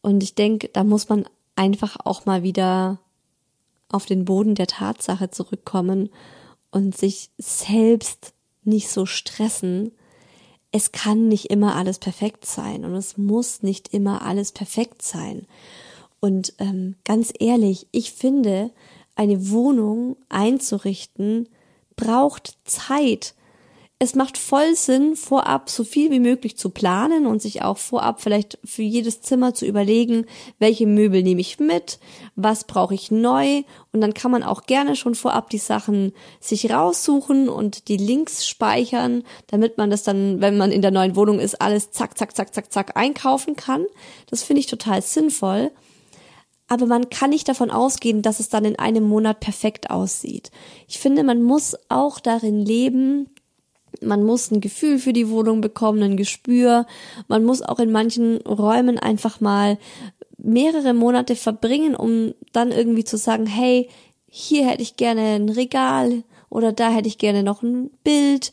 Und ich denke, da muss man einfach auch mal wieder auf den Boden der Tatsache zurückkommen und sich selbst nicht so stressen. Es kann nicht immer alles perfekt sein und es muss nicht immer alles perfekt sein. Und ähm, ganz ehrlich, ich finde, eine Wohnung einzurichten braucht Zeit es macht voll Sinn, vorab so viel wie möglich zu planen und sich auch vorab vielleicht für jedes Zimmer zu überlegen, welche Möbel nehme ich mit, was brauche ich neu und dann kann man auch gerne schon vorab die Sachen sich raussuchen und die Links speichern, damit man das dann, wenn man in der neuen Wohnung ist, alles zack, zack, zack, zack, zack einkaufen kann. Das finde ich total sinnvoll. Aber man kann nicht davon ausgehen, dass es dann in einem Monat perfekt aussieht. Ich finde, man muss auch darin leben, man muss ein Gefühl für die Wohnung bekommen, ein Gespür. Man muss auch in manchen Räumen einfach mal mehrere Monate verbringen, um dann irgendwie zu sagen, hey, hier hätte ich gerne ein Regal oder da hätte ich gerne noch ein Bild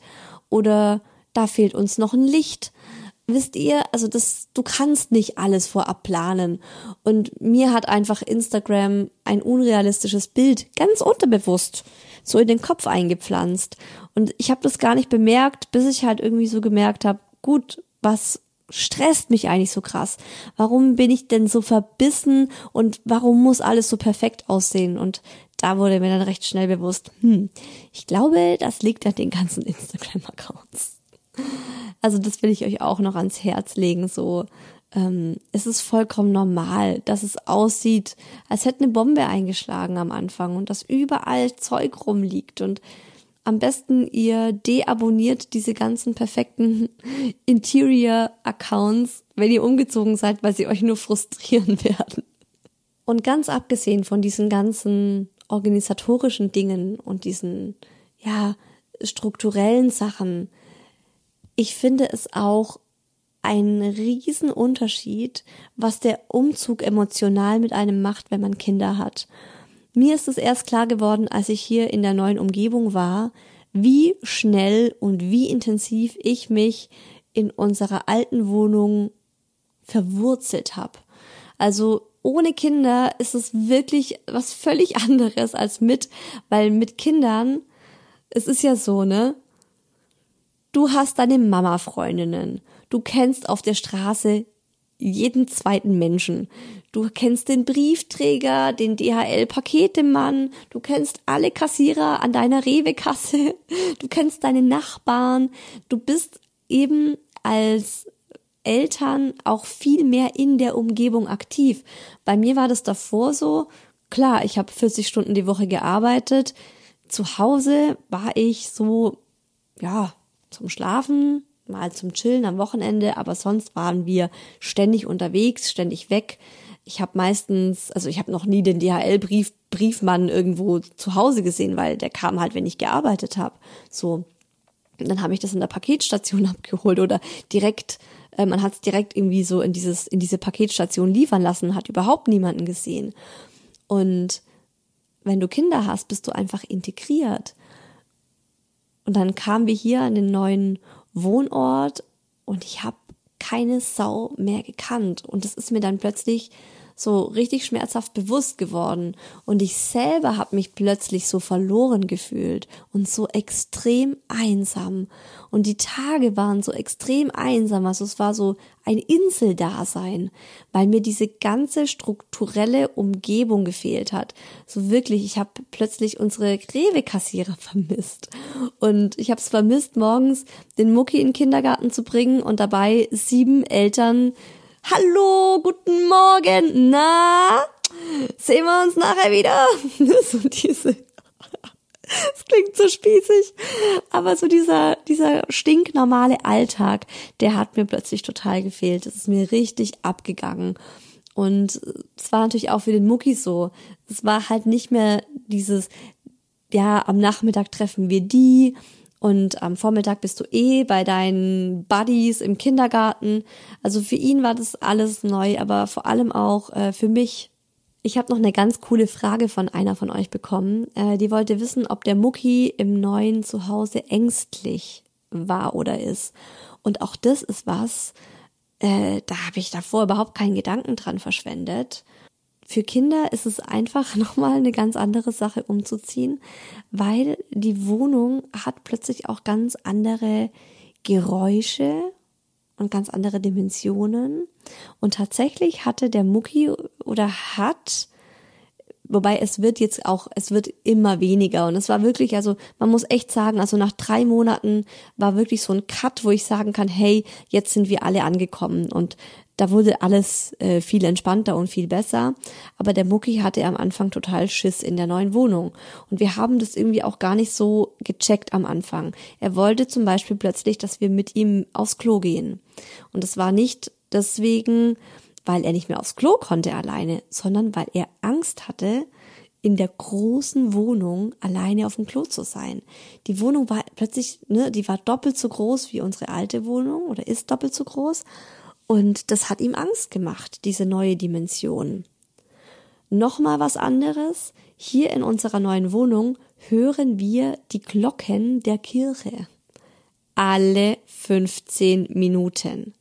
oder da fehlt uns noch ein Licht. Wisst ihr, also das, du kannst nicht alles vorab planen. Und mir hat einfach Instagram ein unrealistisches Bild ganz unterbewusst so in den Kopf eingepflanzt. Und ich habe das gar nicht bemerkt, bis ich halt irgendwie so gemerkt habe, gut, was stresst mich eigentlich so krass? Warum bin ich denn so verbissen und warum muss alles so perfekt aussehen? Und da wurde mir dann recht schnell bewusst, hm, ich glaube, das liegt an den ganzen Instagram-Accounts. Also das will ich euch auch noch ans Herz legen, so ähm, es ist vollkommen normal, dass es aussieht, als hätte eine Bombe eingeschlagen am Anfang und dass überall Zeug rumliegt und am besten ihr deabonniert diese ganzen perfekten *laughs* Interior-Accounts, wenn ihr umgezogen seid, weil sie euch nur frustrieren *laughs* werden. Und ganz abgesehen von diesen ganzen organisatorischen Dingen und diesen, ja, strukturellen Sachen, ich finde es auch ein Riesenunterschied, was der Umzug emotional mit einem macht, wenn man Kinder hat. Mir ist es erst klar geworden, als ich hier in der neuen Umgebung war, wie schnell und wie intensiv ich mich in unserer alten Wohnung verwurzelt habe. Also ohne Kinder ist es wirklich was völlig *laughs* anderes als mit, weil mit Kindern, es ist ja so, ne? Du hast deine Mama-Freundinnen. Du kennst auf der Straße jeden zweiten Menschen. Du kennst den Briefträger, den DHL-Paketemann, du kennst alle Kassierer an deiner Rewe-Kasse, du kennst deine Nachbarn, du bist eben als Eltern auch viel mehr in der Umgebung aktiv. Bei mir war das davor so, klar, ich habe 40 Stunden die Woche gearbeitet, zu Hause war ich so, ja, zum Schlafen, mal zum Chillen am Wochenende, aber sonst waren wir ständig unterwegs, ständig weg. Ich habe meistens, also ich habe noch nie den DHL-Brief Briefmann irgendwo zu Hause gesehen, weil der kam halt, wenn ich gearbeitet habe. So, und dann habe ich das in der Paketstation *laughs* abgeholt oder direkt, äh, man hat es direkt irgendwie so in dieses in diese Paketstation liefern lassen, hat überhaupt niemanden gesehen. Und wenn du Kinder hast, bist du einfach integriert. Und dann kamen wir hier an den neuen Wohnort und ich habe keine Sau mehr gekannt. Und das ist mir dann plötzlich so richtig schmerzhaft bewusst geworden. Und ich selber habe mich plötzlich so verloren gefühlt und so extrem einsam. Und die Tage waren so extrem einsam. Also es war so ein Inseldasein, weil mir diese ganze strukturelle Umgebung gefehlt hat. So wirklich, ich habe plötzlich unsere Rewe-Kassierer *laughs* vermisst. Und ich habe es vermisst, morgens den Mucki in den Kindergarten zu bringen und dabei sieben Eltern Hallo, guten Morgen. Na, sehen wir uns nachher wieder? *laughs* so diese. Es klingt so spießig, aber so dieser, dieser stinknormale Alltag, der hat mir plötzlich total gefehlt. Das ist mir richtig abgegangen. Und es war natürlich auch für den Mucki so. Es war halt nicht mehr dieses, ja, am Nachmittag treffen wir die und am Vormittag bist du eh bei deinen Buddies im Kindergarten. Also für ihn war das alles neu, aber vor allem auch äh, für mich. Ich habe noch eine ganz coole Frage von einer von euch bekommen. Äh, die wollte wissen, ob der Mucki im neuen Zuhause ängstlich war oder ist. Und auch das ist was, äh, da habe ich davor überhaupt keinen Gedanken dran verschwendet. Für Kinder ist es einfach *laughs* nochmal eine ganz andere Sache umzuziehen, weil die Wohnung hat plötzlich auch ganz andere Geräusche und ganz andere Dimensionen. Und tatsächlich hatte der Mucki oder hat Wobei es wird jetzt auch, es wird immer weniger. Und es war wirklich, also man muss echt sagen, also nach drei Monaten war wirklich so ein Cut, wo ich sagen kann, hey, jetzt sind wir alle angekommen. Und da wurde alles äh, viel entspannter und viel besser. Aber der Mucki hatte am Anfang total Schiss in der neuen Wohnung. Und wir haben das irgendwie auch gar nicht so gecheckt am Anfang. Er wollte zum Beispiel plötzlich, dass wir mit ihm aufs Klo gehen. Und es war nicht deswegen, weil er nicht mehr aufs Klo konnte alleine, sondern weil er Angst hatte, in der großen Wohnung alleine auf dem Klo zu sein. Die Wohnung war plötzlich, ne, die war doppelt so groß wie unsere alte Wohnung oder ist doppelt so groß. Und das hat ihm Angst gemacht, diese neue Dimension. Nochmal was anderes. Hier in unserer neuen Wohnung hören wir die Glocken der Kirche. Alle 15 Minuten.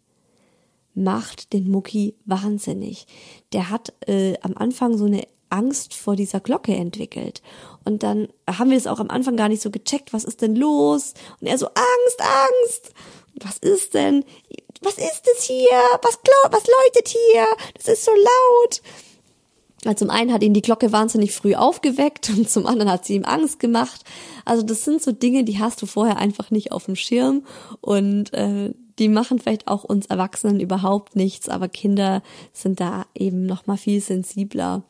Macht den Mucki wahnsinnig. Der hat äh, am Anfang so eine Angst vor dieser Glocke entwickelt. Und dann haben wir es auch am Anfang gar nicht so gecheckt, was ist denn los? Und er so, Angst, Angst. Was ist denn? was ist es hier? Was, was läutet hier? Das ist so laut. Also zum einen hat ihn die Glocke wahnsinnig früh aufgeweckt und zum anderen hat sie ihm Angst gemacht. Also das sind so Dinge, die hast du vorher einfach nicht auf dem Schirm und äh, die machen vielleicht auch uns Erwachsenen überhaupt nichts, aber Kinder sind da eben noch mal viel sensibler.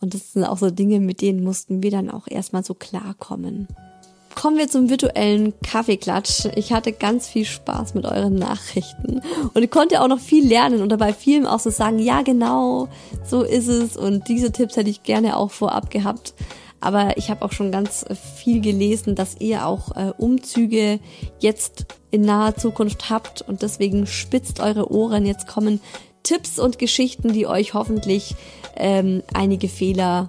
Und das sind auch so Dinge, mit denen mussten wir dann auch erstmal so klarkommen. Kommen wir zum virtuellen Kaffeeklatsch. Ich hatte ganz viel Spaß mit euren Nachrichten und konnte auch noch viel lernen und dabei vielen auch so sagen, ja genau, so ist es und diese Tipps hätte ich gerne auch vorab gehabt. Aber ich habe auch schon ganz viel gelesen, dass ihr auch äh, Umzüge jetzt in naher Zukunft habt und deswegen spitzt eure Ohren. Jetzt kommen Tipps und Geschichten, die euch hoffentlich ähm, einige Fehler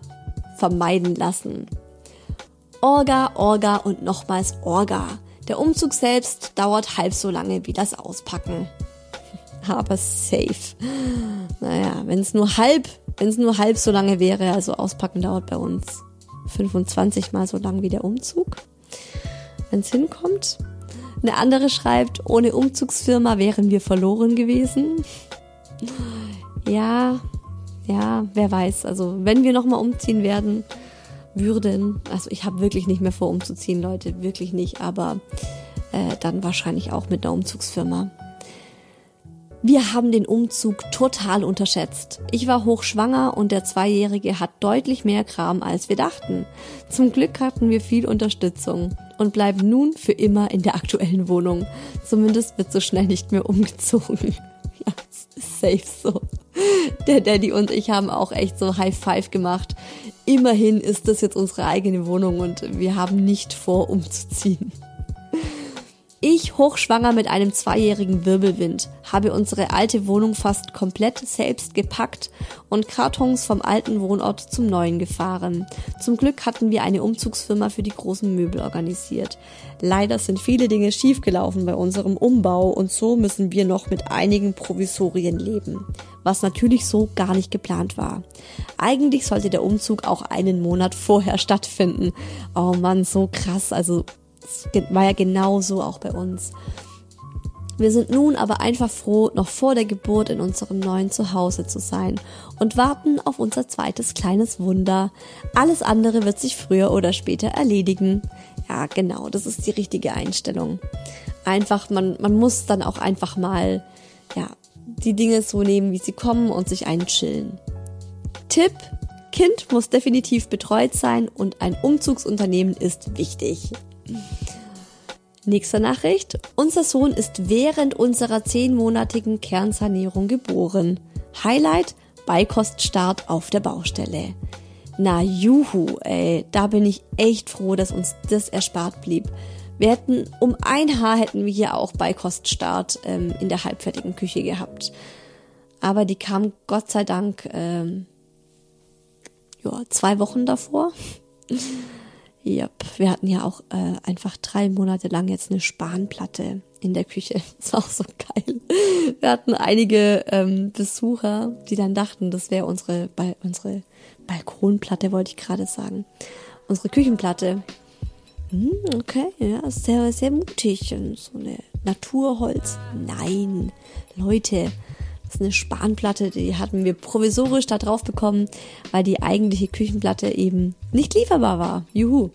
vermeiden lassen. Orga, Orga und nochmals Orga. Der Umzug selbst dauert halb so lange wie das Auspacken. *laughs* Aber safe. Naja, wenn es nur halb, wenn es nur halb so lange wäre, also Auspacken dauert bei uns 25 mal so lang wie der Umzug. Wenn es hinkommt. Eine andere schreibt, ohne Umzugsfirma wären wir verloren gewesen. Ja, ja, wer weiß. Also wenn wir nochmal umziehen werden, würden, also ich habe wirklich nicht mehr vor umzuziehen, Leute, wirklich nicht, aber äh, dann wahrscheinlich auch mit einer Umzugsfirma. Wir haben den Umzug total unterschätzt. Ich war hochschwanger und der Zweijährige hat deutlich mehr Kram, als wir dachten. Zum Glück hatten wir viel Unterstützung und bleiben nun für immer in der aktuellen Wohnung. Zumindest wird so schnell nicht mehr umgezogen. *laughs* ja, safe so. Der Daddy und ich haben auch echt so High Five gemacht. Immerhin ist das jetzt unsere eigene Wohnung und wir haben nicht vor, umzuziehen. Ich, hochschwanger mit einem zweijährigen Wirbelwind, habe unsere alte Wohnung fast komplett selbst gepackt und Kartons vom alten Wohnort zum neuen gefahren. Zum Glück hatten wir eine Umzugsfirma für die großen Möbel organisiert. Leider sind viele Dinge schiefgelaufen bei unserem Umbau und so müssen wir noch mit einigen Provisorien leben. Was natürlich so gar nicht geplant war. Eigentlich sollte der Umzug auch einen Monat vorher *laughs* stattfinden. Oh man, so krass. Also war ja genauso auch bei uns. Wir sind nun aber einfach froh, noch vor der Geburt in unserem neuen Zuhause zu sein und warten auf unser zweites kleines Wunder. Alles andere wird sich früher oder später erledigen. Ja, genau, das ist die richtige Einstellung. Einfach, man, man muss dann auch einfach mal, ja, die Dinge so nehmen, wie sie kommen und sich einchillen. Tipp, Kind muss definitiv betreut sein und ein Umzugsunternehmen ist wichtig. Nächste Nachricht. Unser Sohn ist während unserer zehnmonatigen Kernsanierung geboren. Highlight, Beikoststart auf der Baustelle. Na juhu, ey, da bin ich echt froh, dass uns das erspart blieb. Wir hätten, um ein Haar hätten wir hier auch Beikoststart ähm, in der halbfertigen Küche gehabt. Aber die kam Gott sei Dank ähm, ja, zwei Wochen davor. *laughs* Yep. Wir hatten ja auch äh, einfach drei Monate lang jetzt eine Spanplatte in der Küche. *laughs* Das war auch so geil. Wir hatten einige ähm, Besucher, die dann dachten, das wäre unsere, bei, unsere Balkonplatte, wollte ich gerade sagen. Unsere Küchenplatte. Hm, okay, ja, sehr, sehr mutig. So eine Naturholz. Nein, Leute, das ist eine Spanplatte, die hatten wir provisorisch da drauf bekommen, weil die eigentliche Küchenplatte eben nicht lieferbar war. Juhu.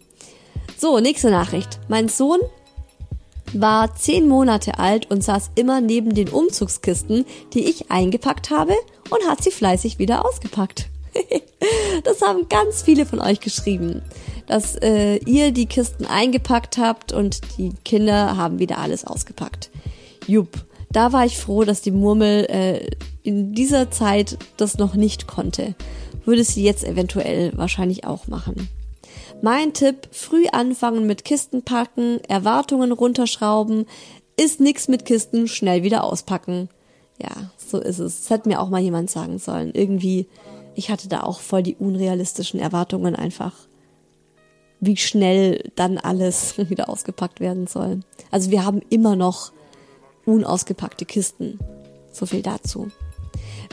So, nächste Nachricht. Mein Sohn war zehn Monate alt und saß immer neben den Umzugskisten, die ich eingepackt habe und hat sie fleißig wieder ausgepackt. *laughs* das haben ganz viele von euch geschrieben, dass äh, ihr die Kisten eingepackt habt und die Kinder haben wieder alles ausgepackt. Jupp da war ich froh, dass die Murmel äh, in dieser Zeit das noch nicht konnte. Würde sie jetzt eventuell wahrscheinlich auch machen. Mein Tipp, früh anfangen mit Kisten packen, Erwartungen runterschrauben, ist nix mit Kisten, schnell wieder auspacken. Ja, so ist es. Das hätte mir auch mal jemand sagen sollen. Irgendwie, ich hatte da auch voll die unrealistischen Erwartungen einfach, wie schnell dann alles *laughs* wieder ausgepackt werden soll. Also wir haben immer noch unausgepackte Kisten. So viel dazu.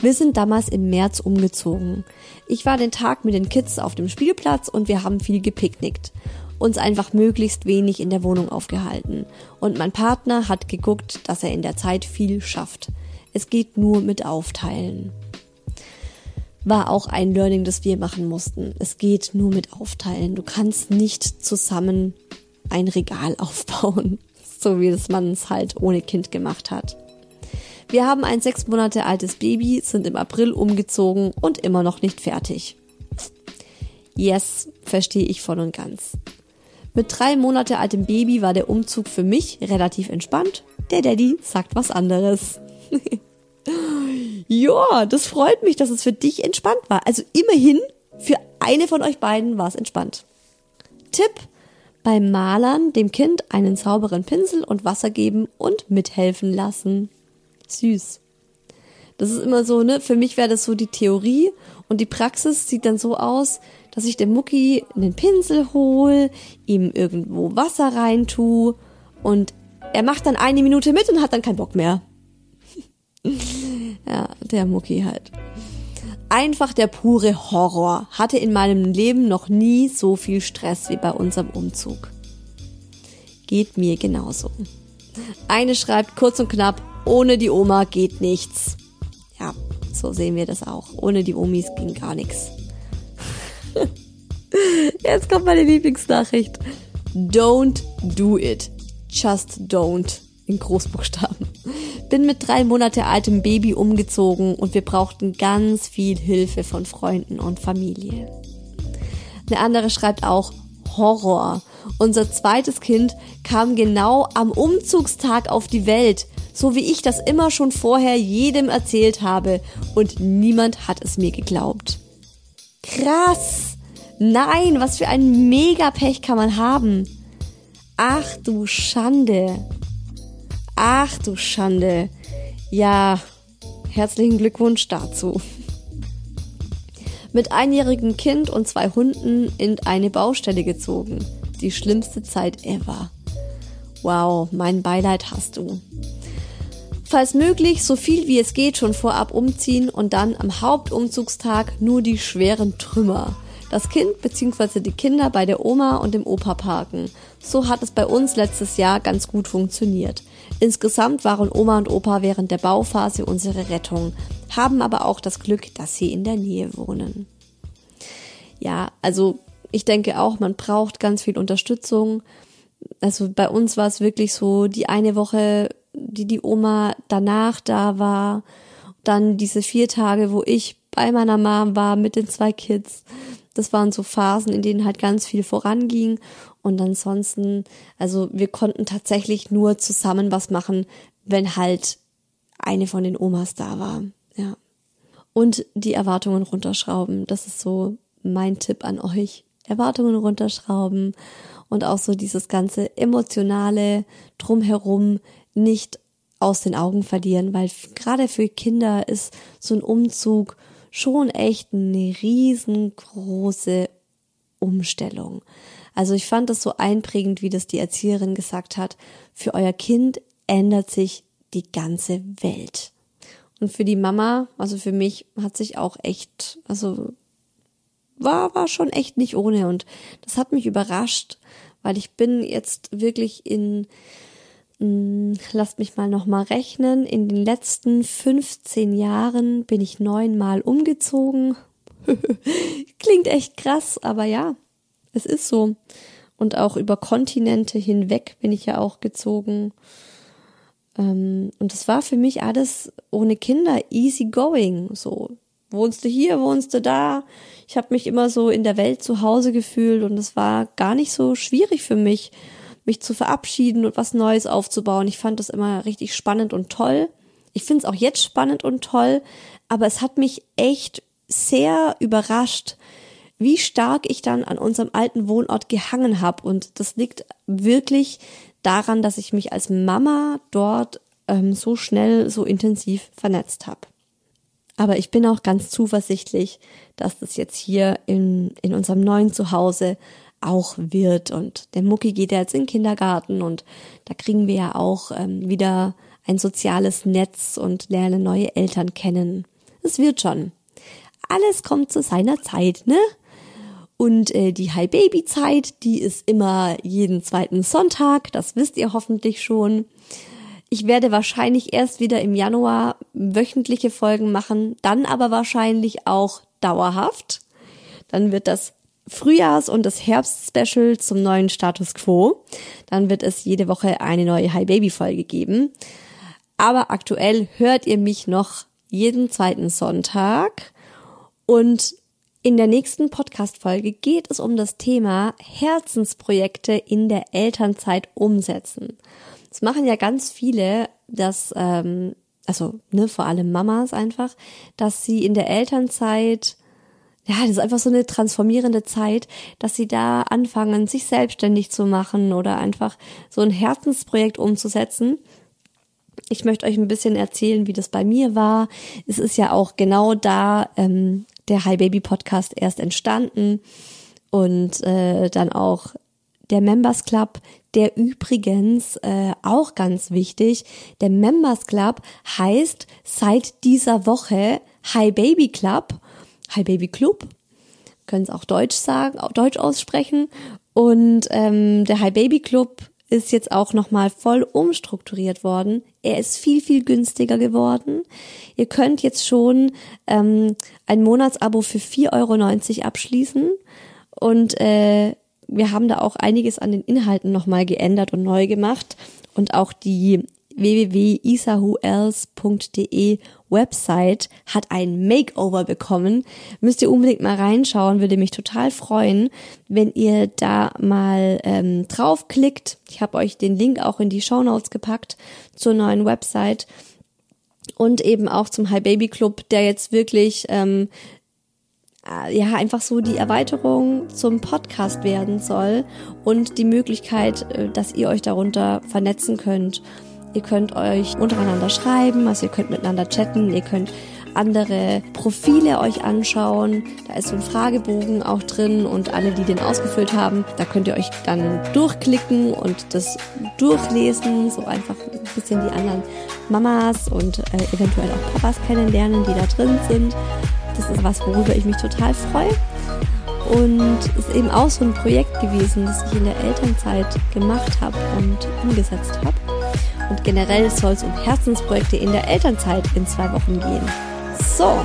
Wir sind damals im März umgezogen. Ich war den Tag mit den Kids auf dem Spielplatz und wir haben viel gepicknickt. Uns einfach möglichst wenig in der Wohnung aufgehalten. Und mein Partner hat geguckt, dass er in der Zeit viel schafft. Es geht nur mit Aufteilen. War auch ein Learning, das wir machen mussten. Es geht nur mit Aufteilen. Du kannst nicht zusammen ein Regal *laughs* aufbauen so wie das man es halt ohne Kind gemacht hat. Wir haben ein sechs Monate altes Baby, sind im April umgezogen und immer noch nicht fertig. Yes, verstehe ich voll und ganz. Mit drei Monate altem Baby war der Umzug für mich relativ entspannt. Der Daddy sagt was anderes. *laughs* ja, das freut mich, dass es für dich entspannt war. Also immerhin, für eine von euch beiden war es entspannt. Tipp, beim Malern dem Kind einen sauberen Pinsel und Wasser geben und mithelfen lassen. Süß. Das ist immer so, ne? Für mich wäre das so die Theorie und die Praxis sieht dann so aus, dass ich dem Mucki einen Pinsel hol, ihm irgendwo Wasser reintue und er macht dann eine Minute mit und hat dann keinen Bock mehr. *laughs* ja, der Mucki halt. Einfach der pure Horror. Hatte in meinem Leben noch nie so viel Stress wie bei unserem Umzug. Geht mir genauso. Eine schreibt kurz und knapp, ohne die Oma geht nichts. Ja, so sehen wir das auch. Ohne die Omis ging gar nichts. *laughs* Jetzt kommt meine Lieblingsnachricht. Don't do it. Just don't. In Großbuchstaben. Bin mit drei Monate altem Baby umgezogen und wir brauchten ganz viel Hilfe von Freunden und Familie. Eine andere schreibt auch Horror. Unser zweites Kind kam genau am Umzugstag auf die Welt, so wie ich das immer schon vorher jedem erzählt habe und niemand hat es mir geglaubt. Krass! Nein, was für ein Mega-Pech kann man haben. Ach du Schande. Ach du Schande. Ja, herzlichen Glückwunsch dazu. Mit einjährigem Kind und zwei Hunden in eine Baustelle gezogen. Die schlimmste Zeit ever. Wow, mein Beileid hast du. Falls möglich, so viel wie es geht schon vorab umziehen und dann am Hauptumzugstag nur die schweren Trümmer das Kind bzw. die Kinder bei der Oma und dem Opa parken. So hat es bei uns letztes Jahr ganz gut funktioniert. Insgesamt waren Oma und Opa während der Bauphase unsere Rettung, haben aber auch das Glück, dass sie in der Nähe wohnen. Ja, also ich denke auch, man braucht ganz viel Unterstützung. Also bei uns war es wirklich so, die eine Woche, die die Oma danach da war, dann diese vier Tage, wo ich bei meiner Mom war mit den zwei Kids. Das waren so Phasen, in denen halt ganz viel voranging. Und ansonsten, also wir konnten tatsächlich nur zusammen was machen, wenn halt eine von den Omas da war. Ja. Und die Erwartungen runterschrauben. Das ist so mein Tipp an euch. Erwartungen runterschrauben und auch so dieses ganze emotionale drumherum nicht aus den Augen verlieren, weil gerade für Kinder ist so ein Umzug schon echt eine riesengroße Umstellung. Also ich fand das so einprägend, wie das die Erzieherin gesagt hat. Für euer Kind ändert sich die ganze Welt. Und für die Mama, also für mich, hat sich auch echt, also war, war schon echt nicht ohne. Und das hat mich überrascht, weil ich bin jetzt wirklich in hm, lasst mich mal nochmal rechnen. In den letzten 15 Jahren bin ich neunmal umgezogen. *laughs* Klingt echt krass, aber ja, es ist so. Und auch über Kontinente hinweg bin ich ja auch gezogen. Ähm, und es war für mich alles ohne Kinder easy going. So, wohnst du hier, wohnst du da? Ich habe mich immer so in der Welt zu Hause gefühlt und es war gar nicht so schwierig für mich mich zu verabschieden und was Neues aufzubauen. Ich fand das immer richtig spannend und toll. Ich finde es auch jetzt spannend und toll, aber es hat mich echt sehr überrascht, wie stark ich dann an unserem alten Wohnort gehangen habe. Und das liegt wirklich daran, dass ich mich als Mama dort ähm, so schnell, so intensiv vernetzt habe. Aber ich bin auch ganz zuversichtlich, dass das jetzt hier in, in unserem neuen Zuhause auch wird. Und der Mucki geht ja jetzt in den Kindergarten und da kriegen wir ja auch ähm, wieder ein soziales Netz und lernen neue Eltern kennen. Es wird schon. Alles kommt zu seiner Zeit, ne? Und äh, die High Baby Zeit, die ist immer jeden zweiten Sonntag, das wisst ihr hoffentlich schon. Ich werde wahrscheinlich erst wieder im Januar wöchentliche Folgen machen, dann aber wahrscheinlich auch dauerhaft. Dann wird das Frühjahrs- und das Herbst-Special zum neuen Status Quo. Dann wird es jede Woche eine neue Hi Baby Folge geben. Aber aktuell hört ihr mich noch jeden zweiten Sonntag und in der nächsten Podcast-Folge geht es um das Thema Herzensprojekte in der Elternzeit umsetzen. Das machen ja ganz viele, dass, ähm, also ne, vor allem Mamas einfach, dass sie in der Elternzeit ja, das ist einfach so eine transformierende Zeit, dass sie da anfangen, sich selbstständig zu machen oder einfach so ein Herzensprojekt umzusetzen. Ich möchte euch ein bisschen erzählen, wie das bei mir war. Es ist ja auch genau da ähm, der Hi Baby Podcast erst entstanden und äh, dann auch der Members Club, der übrigens äh, auch ganz wichtig, der Members Club heißt seit dieser Woche Hi Baby Club, Hi Baby Club, können es auch Deutsch sagen, auch Deutsch aussprechen und ähm, der Hi Baby Club ist jetzt auch nochmal voll umstrukturiert worden. Er ist viel, viel günstiger geworden. Ihr könnt jetzt schon ähm, ein Monatsabo für 4,90 Euro abschließen. Und äh, wir haben da auch einiges an den Inhalten nochmal geändert und neu gemacht. Und auch die www.isahuels.de Website hat ein Makeover bekommen. Müsst ihr unbedingt mal reinschauen, würde mich total freuen, wenn ihr da mal ähm, draufklickt. Ich habe euch den Link auch in die Show Notes gepackt zur neuen Website und eben auch zum Hi Baby Club, der jetzt wirklich ähm, äh, ja einfach so die Erweiterung zum Podcast werden soll und die Möglichkeit, äh, dass ihr euch darunter vernetzen könnt Ihr könnt euch untereinander schreiben, also ihr könnt miteinander chatten, ihr könnt andere Profile euch anschauen. Da ist so ein Fragebogen auch drin und alle, die den ausgefüllt haben, da könnt ihr euch dann durchklicken und das durchlesen, so einfach ein bisschen die anderen Mamas und äh, eventuell auch Papas kennenlernen, die da drin sind. Das ist was, worüber ich mich total freue. Und ist eben auch so ein Projekt gewesen, das ich in der Elternzeit gemacht habe und umgesetzt habe. Und generell soll es um Herzensprojekte in der Elternzeit in zwei Wochen gehen. So,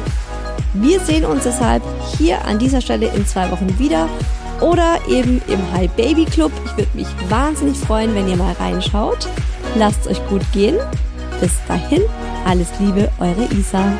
wir sehen uns deshalb hier an dieser Stelle in zwei Wochen wieder oder eben im Hi Baby Club. Ich würde mich wahnsinnig freuen, wenn ihr mal reinschaut. Lasst es euch gut gehen. Bis dahin, alles Liebe, eure Isa.